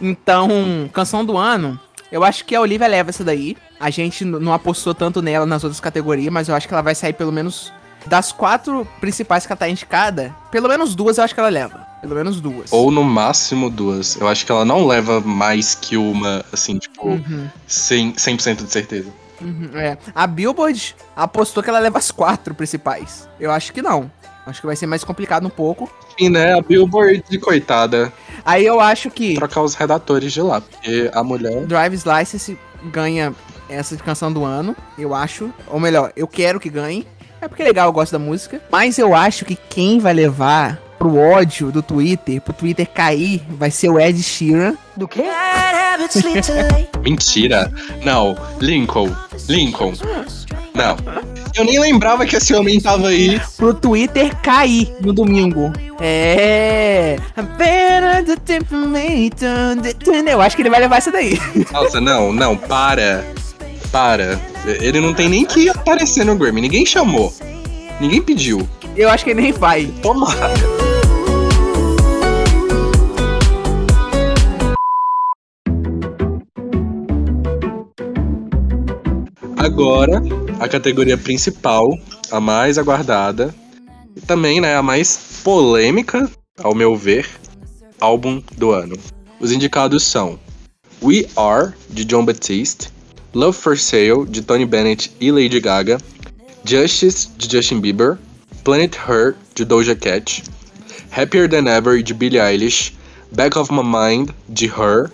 Então, canção do ano, eu acho que a Olivia leva essa daí. A gente não apostou tanto nela nas outras categorias, mas eu acho que ela vai sair pelo menos das quatro principais que ela tá indicada, pelo menos duas eu acho que ela leva. Pelo menos duas. Ou no máximo duas. Eu acho que ela não leva mais que uma, assim, tipo, Uhum. 100%, 100 de certeza. Uhum, é. A Billboard apostou que ela leva as quatro principais. Eu acho que não. Acho que vai ser mais complicado um pouco. E né, a Billboard, coitada, Aí eu acho que trocar os redatores de lá, porque a mulher. Drive's License ganha essa canção do ano, eu acho. Ou melhor, eu quero que ganhe. É porque é legal, eu gosto da música. Mas eu acho que quem vai levar pro ódio do Twitter, pro Twitter cair, vai ser o Ed Sheeran. Do quê? <laughs> Mentira. Não, Lincoln. Lincoln. Não. Eu nem lembrava que esse homem tava aí. Pro Twitter cair no domingo. É. Eu acho que ele vai levar essa daí. Nossa, não, não, para. Para. Ele não tem nem que aparecer no Grammy. Ninguém chamou. Ninguém pediu. Eu acho que ele nem vai. Tomara. Agora, a categoria principal, a mais aguardada, e também né, a mais polêmica, ao meu ver, álbum do ano. Os indicados são We Are, de John Batiste, Love for Sale, de Tony Bennett e Lady Gaga, Justice, de Justin Bieber, Planet Her, de Doja Cat, Happier Than Ever, de Billie Eilish, Back of My Mind, de Her.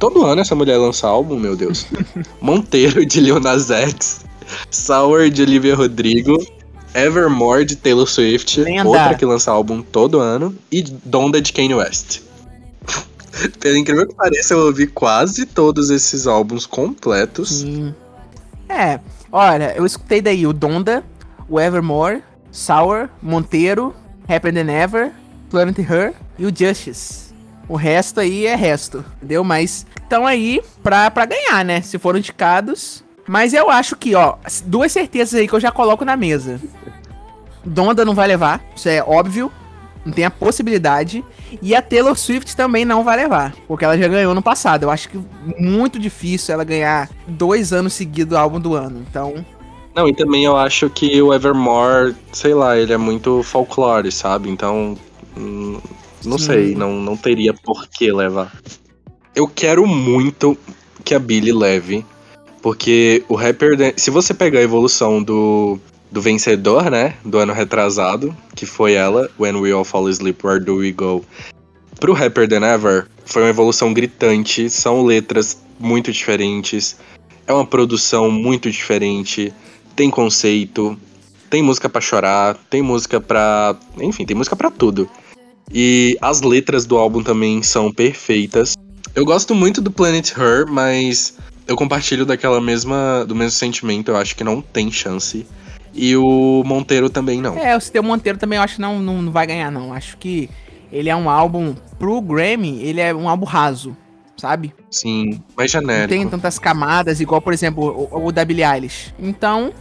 Todo ano essa mulher lança álbum, meu Deus. <laughs> Monteiro, de Lil Nas X, Sour, de Olivia Rodrigo, Evermore, de Taylor Swift, outra que lança álbum todo ano, e Donda, de Kanye West. <laughs> Pelo incrível que pareça, eu ouvi quase todos esses álbuns completos. Sim. É, olha, eu escutei daí o Donda, o Evermore, Sour, Monteiro, Happier Than Ever, Planet Her e o Justice. O resto aí é resto, entendeu? Mas estão aí pra, pra ganhar, né? Se foram indicados. Mas eu acho que, ó, duas certezas aí que eu já coloco na mesa. Donda não vai levar, isso é óbvio. Não tem a possibilidade. E a Taylor Swift também não vai levar. Porque ela já ganhou no passado. Eu acho que muito difícil ela ganhar dois anos seguidos o álbum do ano. Então, Não, e também eu acho que o Evermore, sei lá, ele é muito folclore, sabe? Então, hum, não Sim. sei, não, não teria por que levar. Eu quero muito que a Billy leve, porque o rapper. Se você pegar a evolução do, do vencedor, né? Do ano retrasado, que foi ela, When We All Fall Asleep, Where Do We Go? Pro Rapper Than Ever, foi uma evolução gritante, são letras muito diferentes, é uma produção muito diferente, tem conceito, tem música pra chorar, tem música pra. Enfim, tem música pra tudo. E as letras do álbum também são perfeitas. Eu gosto muito do Planet Her, mas eu compartilho daquela mesma do mesmo sentimento, eu acho que não tem chance. E o Monteiro também não. é, o Citeu Monteiro também eu acho que não, não, não vai ganhar, não. Acho que ele é um álbum pro Grammy, ele é um álbum raso, sabe? Sim, mais Não genérico. tem tantas camadas, igual, por exemplo, o, o da Billie Eilish. Então,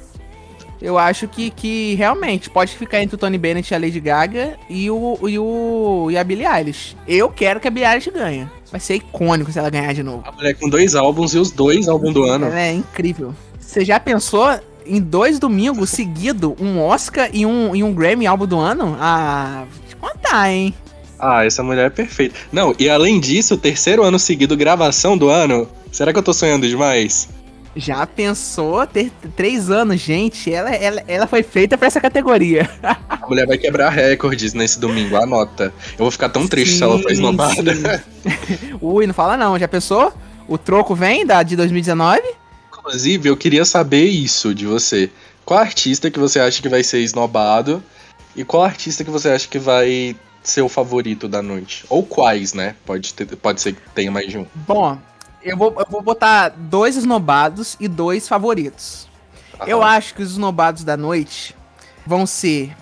eu acho que, que realmente pode ficar entre o Tony Bennett e a Lady Gaga e, o, e, o, e a Billie Eilish. Eu quero que a Billie Eilish ganhe. Vai ser icônico se ela ganhar de novo. A mulher com dois álbuns e os dois álbuns do ano. Ela é incrível. Você já pensou em dois domingos seguidos, um Oscar e um, e um Grammy álbum do ano? Ah, vou te contar, hein? Ah, essa mulher é perfeita. Não, e além disso, o terceiro ano seguido, gravação do ano. Será que eu tô sonhando demais? Já pensou ter três anos, gente? Ela, ela, ela foi feita pra essa categoria. <laughs> A mulher vai quebrar recordes nesse domingo, anota. Eu vou ficar tão triste se ela for Sim, esnobada. sim. <laughs> Ui, não fala não. Já pensou? O troco vem da de 2019? Inclusive, eu queria saber isso de você. Qual artista que você acha que vai ser esnobado? E qual artista que você acha que vai ser o favorito da noite? Ou quais, né? Pode, ter- pode ser que tenha mais de um. Bom, eu vou, eu vou botar dois esnobados e dois favoritos. Eu Aham. acho que os esnobados da noite vão ser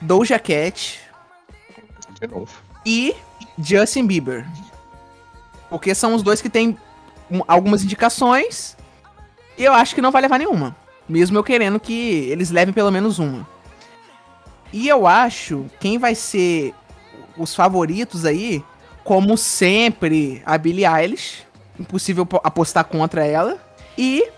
Doja Cat De novo. e Justin Bieber. Porque são os dois que têm um- algumas indicações e eu acho que não vai levar nenhuma. Mesmo eu querendo que eles levem pelo menos uma. E eu acho quem vai ser os favoritos aí, como sempre, a Billie Eilish. Impossível po- apostar contra ela. E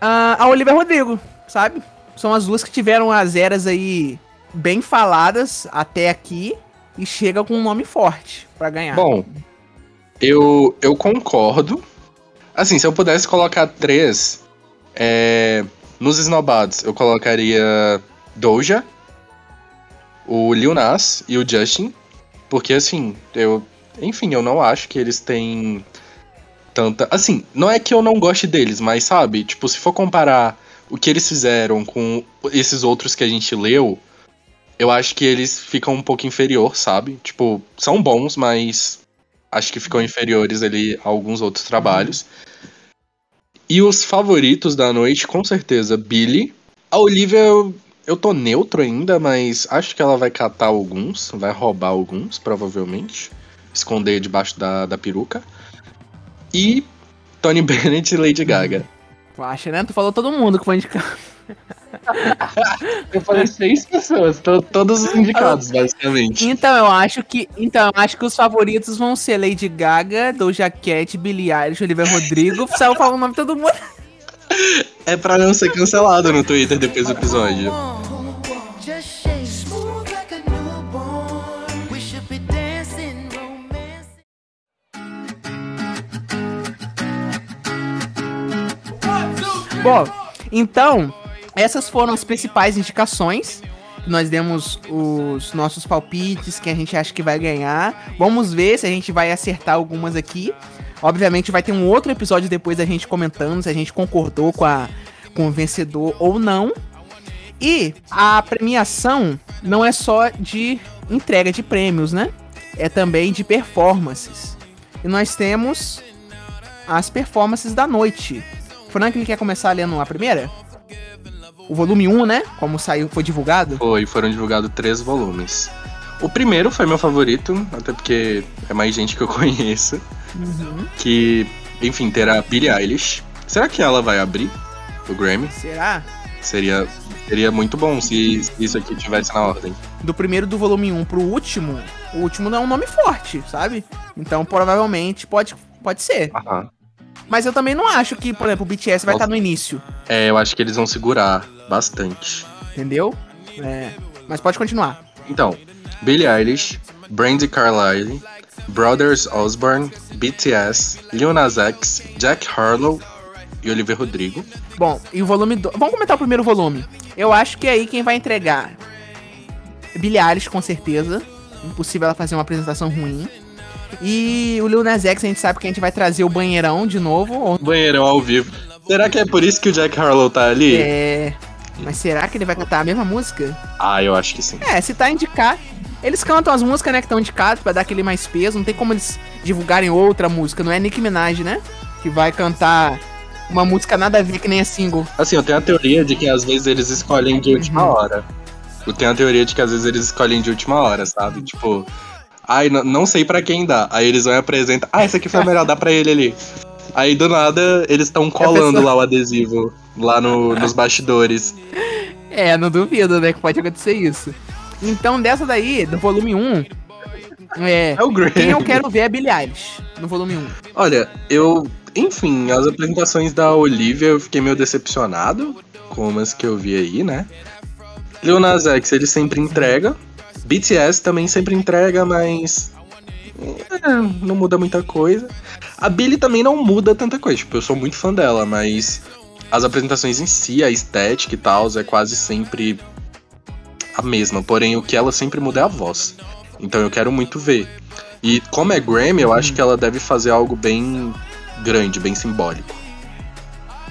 ah, a Olivia Rodrigo, sabe? São as duas que tiveram as eras aí bem faladas até aqui e chega com um nome forte pra ganhar. Bom, eu, eu concordo. Assim, se eu pudesse colocar três é, nos esnobados, eu colocaria Doja, o Lil Nas e o Justin. Porque, assim, eu. Enfim, eu não acho que eles têm tanta. Assim, não é que eu não goste deles, mas sabe? Tipo, se for comparar o que eles fizeram com esses outros que a gente leu, eu acho que eles ficam um pouco inferior, sabe? Tipo, são bons, mas acho que ficam inferiores ali a alguns outros trabalhos. E os favoritos da noite, com certeza, Billy. A Olivia, eu, eu tô neutro ainda, mas acho que ela vai catar alguns, vai roubar alguns, provavelmente. Esconder debaixo da, da peruca. E Tony <laughs> Bennett e Lady Gaga. Tu acha, né? Tu falou todo mundo que foi indicado. Eu falei seis pessoas, to- todos os indicados, basicamente. Então eu acho que. Então, eu acho que os favoritos vão ser Lady Gaga, Doja Cat, Billie Eilish, Olivia Rodrigo. <laughs> Saiu falando o nome de todo mundo. É pra não ser cancelado no Twitter depois do episódio. Bom, então, essas foram as principais indicações. Nós demos os nossos palpites, que a gente acha que vai ganhar. Vamos ver se a gente vai acertar algumas aqui. Obviamente vai ter um outro episódio depois da gente comentando se a gente concordou com, a, com o vencedor ou não. E a premiação não é só de entrega de prêmios, né? É também de performances. E nós temos as performances da noite. Franklin quer começar lendo a primeira? O volume 1, né? Como saiu, foi divulgado. Foi, foram divulgados três volumes. O primeiro foi meu favorito, até porque é mais gente que eu <laughs> conheço. Que, enfim, terá Billie Eilish. Será que ela vai abrir o Grammy? Será? Seria, seria muito bom se, se isso aqui tivesse na ordem. Do primeiro do volume 1 pro último, o último não é um nome forte, sabe? Então provavelmente pode, pode ser. Aham. Mas eu também não acho que, por exemplo, o BTS vai estar no início, É, eu acho que eles vão segurar bastante. entendeu? É. Mas pode continuar. Então, Billie Eilish, Brandy Carlile, Brothers Osborne, BTS, Lil Nas X, Jack Harlow e Olivia Rodrigo. Bom, e o volume 2. Vamos comentar o primeiro volume. Eu acho que é aí quem vai entregar. Billie Eilish, com certeza. Impossível ela fazer uma apresentação ruim. E o Lil Nas X, a gente sabe que a gente vai trazer o banheirão de novo. ou- Banheirão ao vivo. Será que é por isso que o Jack Harlow tá ali? É. Mas será que ele vai cantar a mesma música? Ah, eu acho que sim. É, se tá indicado. Eles cantam as músicas, né, que estão indicadas pra dar aquele mais peso. Não tem como eles divulgarem outra música. Não é Nicki Minaj, né? Que vai cantar uma música nada a ver que nem a single. Assim, eu tenho a teoria de que às vezes eles escolhem de última hora. Eu tenho a teoria de que às vezes eles escolhem de última hora, sabe? Tipo, ai, n- não sei pra quem dá. Aí eles vão e apresentam, ah, esse aqui foi melhor, dá pra ele ali. Aí do nada eles estão colando pessoa- lá o adesivo, lá no- nos bastidores. É, não duvido, né, que pode acontecer isso. Então, dessa daí, do volume 1, é, <laughs> É o Grammy. quem eu quero ver é Billie Eilish, no volume 1. Olha, eu. Enfim, as apresentações da Olivia eu fiquei meio decepcionado com umas que eu vi aí, né? Lil Nas X, ele sempre entrega. BTS também sempre entrega, mas. é, não muda muita coisa. A Billie também não muda tanta coisa. Tipo, eu sou muito fã dela, mas as apresentações em si, a estética e tal, é quase sempre a mesma. Porém, o que ela sempre muda é a voz. Então eu quero muito ver. E como é Grammy, eu acho que ela deve fazer algo bem grande, bem simbólico.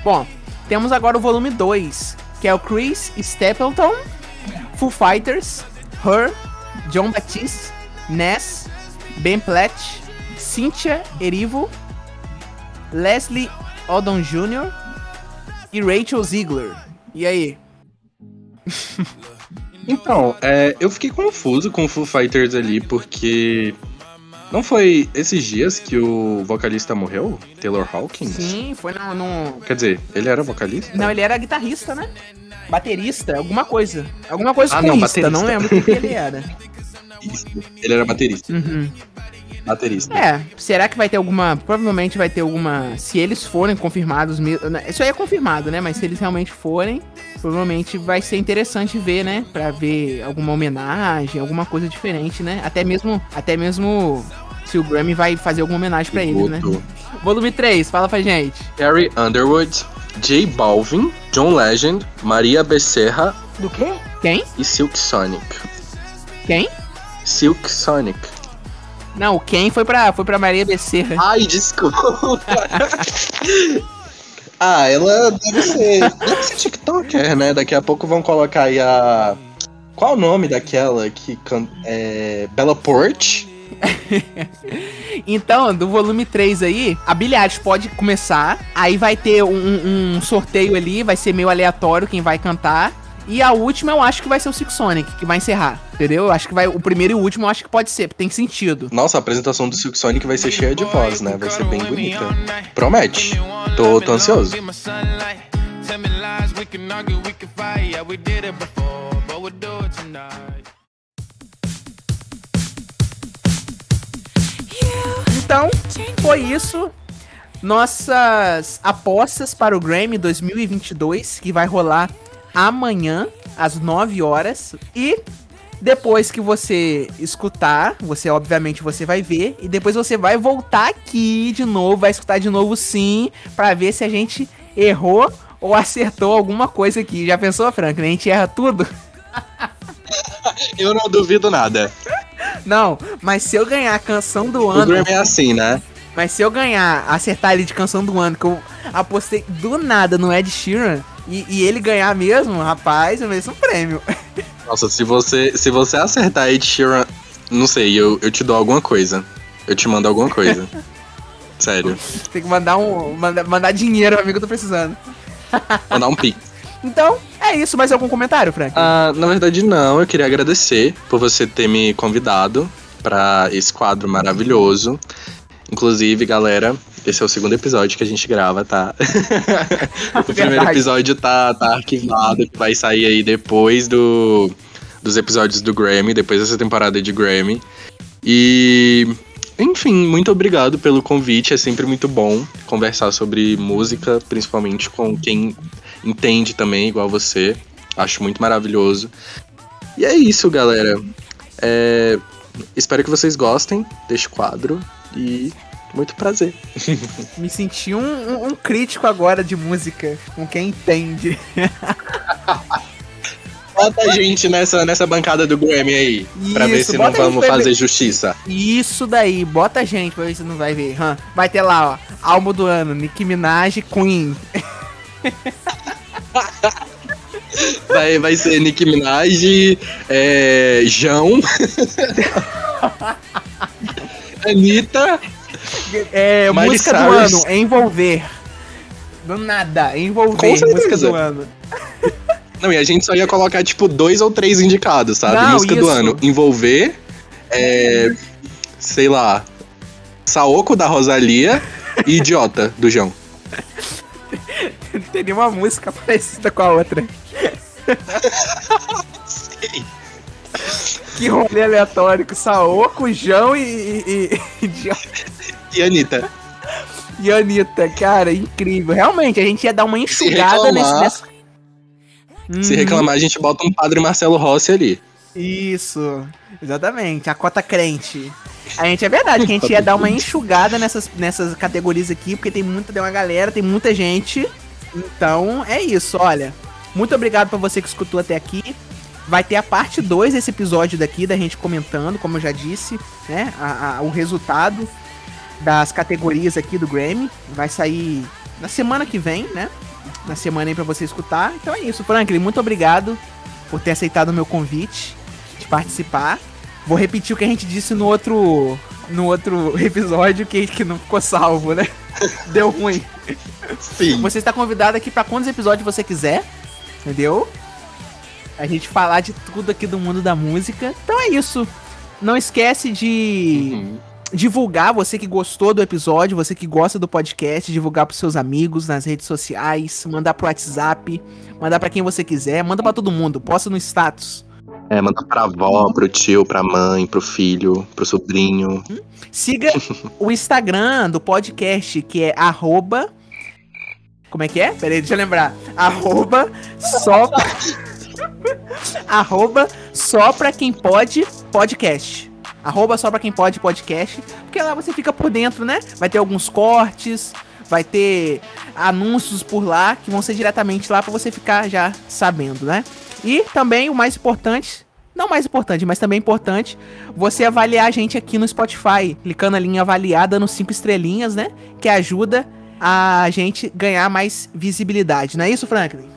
Bom, temos agora o volume 2, que é o Chris Stapleton, Foo Fighters, Her, John Baptiste, Ness, Ben Platt, Cynthia Erivo, Leslie Odom Jr. e Rachel Ziegler. E aí? Então, é, eu fiquei confuso com o Foo Fighters ali, porque. Não foi esses dias que o vocalista morreu? Taylor Hawkins? Sim, foi no, no- Quer dizer, ele era vocalista? Não, ele era guitarrista, né? Baterista, alguma coisa. Alguma coisa Ah, com não, baterista. não lembro o que, que ele era. Isso. Ele era baterista. Uhum. Baterista. É, será que vai ter alguma. Provavelmente vai ter alguma. Se eles forem confirmados mesmo. Isso aí é confirmado, né? Mas se eles realmente forem, provavelmente vai ser interessante ver, né? Pra ver alguma homenagem, alguma coisa diferente, né? Até mesmo. Até mesmo se o Grammy vai fazer alguma homenagem pra eles, né? Volume 3, fala pra gente. Carrie Underwood, J Balvin, John Legend, Maria Becerra Do quê? Quem? e Silk Sonic. Quem? Silk Sonic. Não, o quem foi pra, foi pra Maria Becerra. Ai, desculpa. <laughs> ah, ela deve ser. Deve ser TikToker, né? Daqui a pouco vão colocar aí a. Qual o nome daquela que canta. É. Bella Port? <laughs> Então, do volume 3 aí, a Eilish pode começar. Aí vai ter um, um sorteio ali, vai ser meio aleatório quem vai cantar. E a última eu acho que vai ser o Six Sonic, que vai encerrar. Entendeu? Eu acho que vai. O primeiro e o último eu acho que pode ser, tem sentido. Nossa, a apresentação do Silk Sonic vai ser cheia de voz, né? Vai ser bem bonita. Promete. Tô, tô ansioso. Então, foi isso. Nossas apostas para o Grammy 2022, que vai rolar amanhã, às 9 horas. E depois que você escutar, você obviamente você vai ver. E depois você vai voltar aqui de novo, vai escutar de novo sim, para ver se a gente errou ou acertou alguma coisa aqui. Já pensou, Franklin? A gente erra tudo? <laughs> Eu não duvido nada. Não, mas se eu ganhar a canção do O ano. Grammy é assim, né? Mas se eu ganhar, acertar ali de canção do ano, que eu apostei do nada no Ed Sheeran, e, e ele ganhar mesmo, rapaz, eu mereço um prêmio. <laughs> Nossa, se você, se você acertar Ed Sheeran, não sei, eu, eu te dou alguma coisa. Eu te mando alguma coisa. <laughs> Sério. Tem que mandar um. Mandar, mandar dinheiro, amigo, eu tô precisando. <laughs> Mandar um pic. Então, é isso. Mais algum comentário, Frank? Ah, na verdade, não. Eu queria agradecer por você ter me convidado pra esse quadro maravilhoso. Inclusive, galera, esse é o segundo episódio que a gente grava, tá? <laughs> o primeiro Verdade. episódio tá, tá arquivado, que vai sair aí depois do, dos episódios do Grammy, depois dessa temporada de Grammy. E, enfim, muito obrigado pelo convite. É sempre muito bom conversar sobre música, principalmente com quem entende também, igual você. Acho muito maravilhoso. E é isso, galera. É, espero que vocês gostem deste quadro e muito prazer. Me senti um, um- um crítico agora de música, com quem entende. <laughs> Bota a gente nessa, nessa bancada do Grammy aí, pra ver Isso, se não vamos pra ver. fazer justiça. Isso daí, bota a gente pra ver se não vai ver. hã? Vai ter lá, ó, álbum do ano, Nicki Minaj, Queen. <laughs> Vai, vai ser Nicki Minaj, é, João, <laughs> Anitta, É, Miley música Cyrus. do ano, envolver. Do nada, envolver, Com certeza. música do ano. <laughs> Não, e a gente só ia colocar, tipo, dois ou três indicados, sabe? Não, Música do isso. ano. Envolver, é, sei lá, Saoko da Rosalia e Idiota do João. Não <laughs> tem nenhuma música parecida com a outra. <laughs> que rolê aleatório com Saoko, João e, e, e, E Anitta. e Anitta, cara, incrível. Realmente, a gente ia dar uma enxugada nesse, nessa. Se Uhum. reclamar, a gente bota um Padre Marcelo Rossi ali. Isso, exatamente, a cota crente. A gente é verdade que a gente ia dar uma <laughs> enxugada nessas, nessas categorias aqui, porque tem muita, tem uma galera, tem muita gente. Então é isso, olha. Muito obrigado pra você que escutou até aqui. Vai ter a parte 2 desse episódio daqui, da gente comentando, como eu já disse, né? a- a- o resultado das categorias aqui do Grammy. Vai sair na semana que vem, né? Na semana aí pra você escutar. Então é isso, Franklin. Muito obrigado por ter aceitado o meu convite de participar. Vou repetir o que a gente disse no outro no outro <laughs> episódio que, que não ficou salvo, né? Deu ruim. Sim. Você está convidado aqui pra quantos episódios você quiser, entendeu? A gente falar de tudo aqui do mundo da música. Então é isso. Não esquece de Uhum. divulgar, você que gostou do episódio, você que gosta do podcast, divulgar pros seus amigos nas redes sociais, mandar pro WhatsApp, mandar pra quem você quiser, manda pra todo mundo, posta no status. É, manda pra avó, pro tio, pra mãe, pro filho, pro sobrinho. Siga <laughs> o Instagram do podcast, que é arroba. Como é que é? Peraí, deixa eu lembrar. Arroba só. <laughs> arroba só pra quem pode podcast. Arroba só pra quem pode podcast. Porque lá você fica por dentro, né? Vai ter alguns cortes, vai ter anúncios por lá que vão ser diretamente lá pra você ficar já sabendo, né? E também o mais importante, não mais importante, mas também importante, você avaliar a gente aqui no Spotify, clicando ali em avaliar, dando cinco estrelinhas, né? Que ajuda a gente ganhar mais visibilidade, não é isso, Franklin?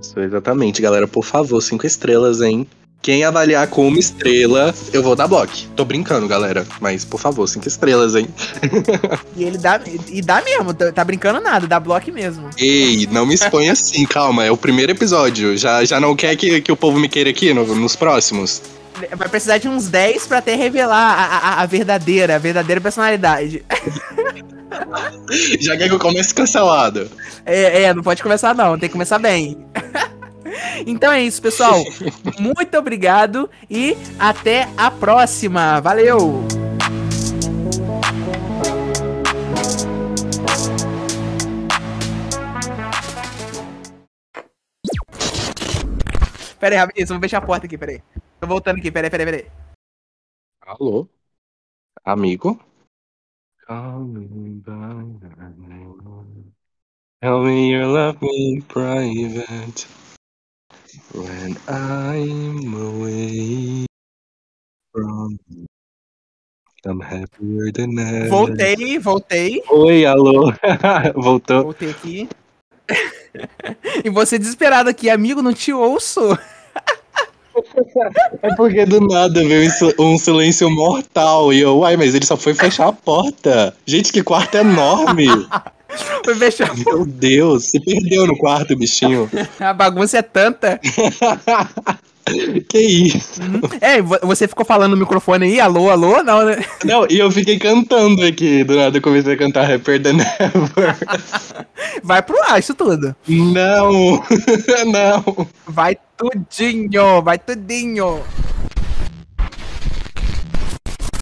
Isso, exatamente, galera. Por favor, cinco estrelas, hein? Quem avaliar com uma estrela, eu vou dar bloco. Tô brincando, galera. Mas, por favor, cinco estrelas, hein? <laughs> E ele dá, e dá mesmo, tá, tá brincando nada, dá bloco mesmo. Ei, não me expõe assim, calma. É o primeiro episódio. Já, já não quer que, que o povo me queira aqui no- nos próximos? Vai precisar de uns 10 pra até revelar a, a- a verdadeira, a verdadeira personalidade. <laughs> <laughs> Já quer que eu comece cancelado? É, é, não pode começar não, tem que começar bem. <laughs> então é isso, pessoal. <laughs> Muito obrigado e até a próxima. Valeu! Pera aí, rapidinho, vamos fechar a porta aqui, pera aí. Tô voltando aqui, pera aí, pera aí, pera aí. Alô? Amigo? Call me by your name. Tell me you love me private. When I'm away from you. I'm happier than ever. Voltei, voltei. Oi, alô. <laughs> Voltou. Voltei aqui. <laughs> e você desesperado aqui, amigo, não te ouço. É porque do nada veio um sil- silêncio mortal. E eu, uai, mas ele só foi fechar a porta. Gente, que quarto enorme. <laughs> Foi fechar. Meu Deus, se perdeu no quarto, bichinho. <laughs> A bagunça é tanta. <laughs> <laughs> Que isso? É, vo- você ficou falando no microfone aí, alô, alô, não, né? Não, e eu fiquei cantando aqui. Do nada eu comecei a cantar Rapper Than Ever. <laughs> Vai pro ar, isso tudo. Não, <laughs> não. Vai tudinho, vai tudinho.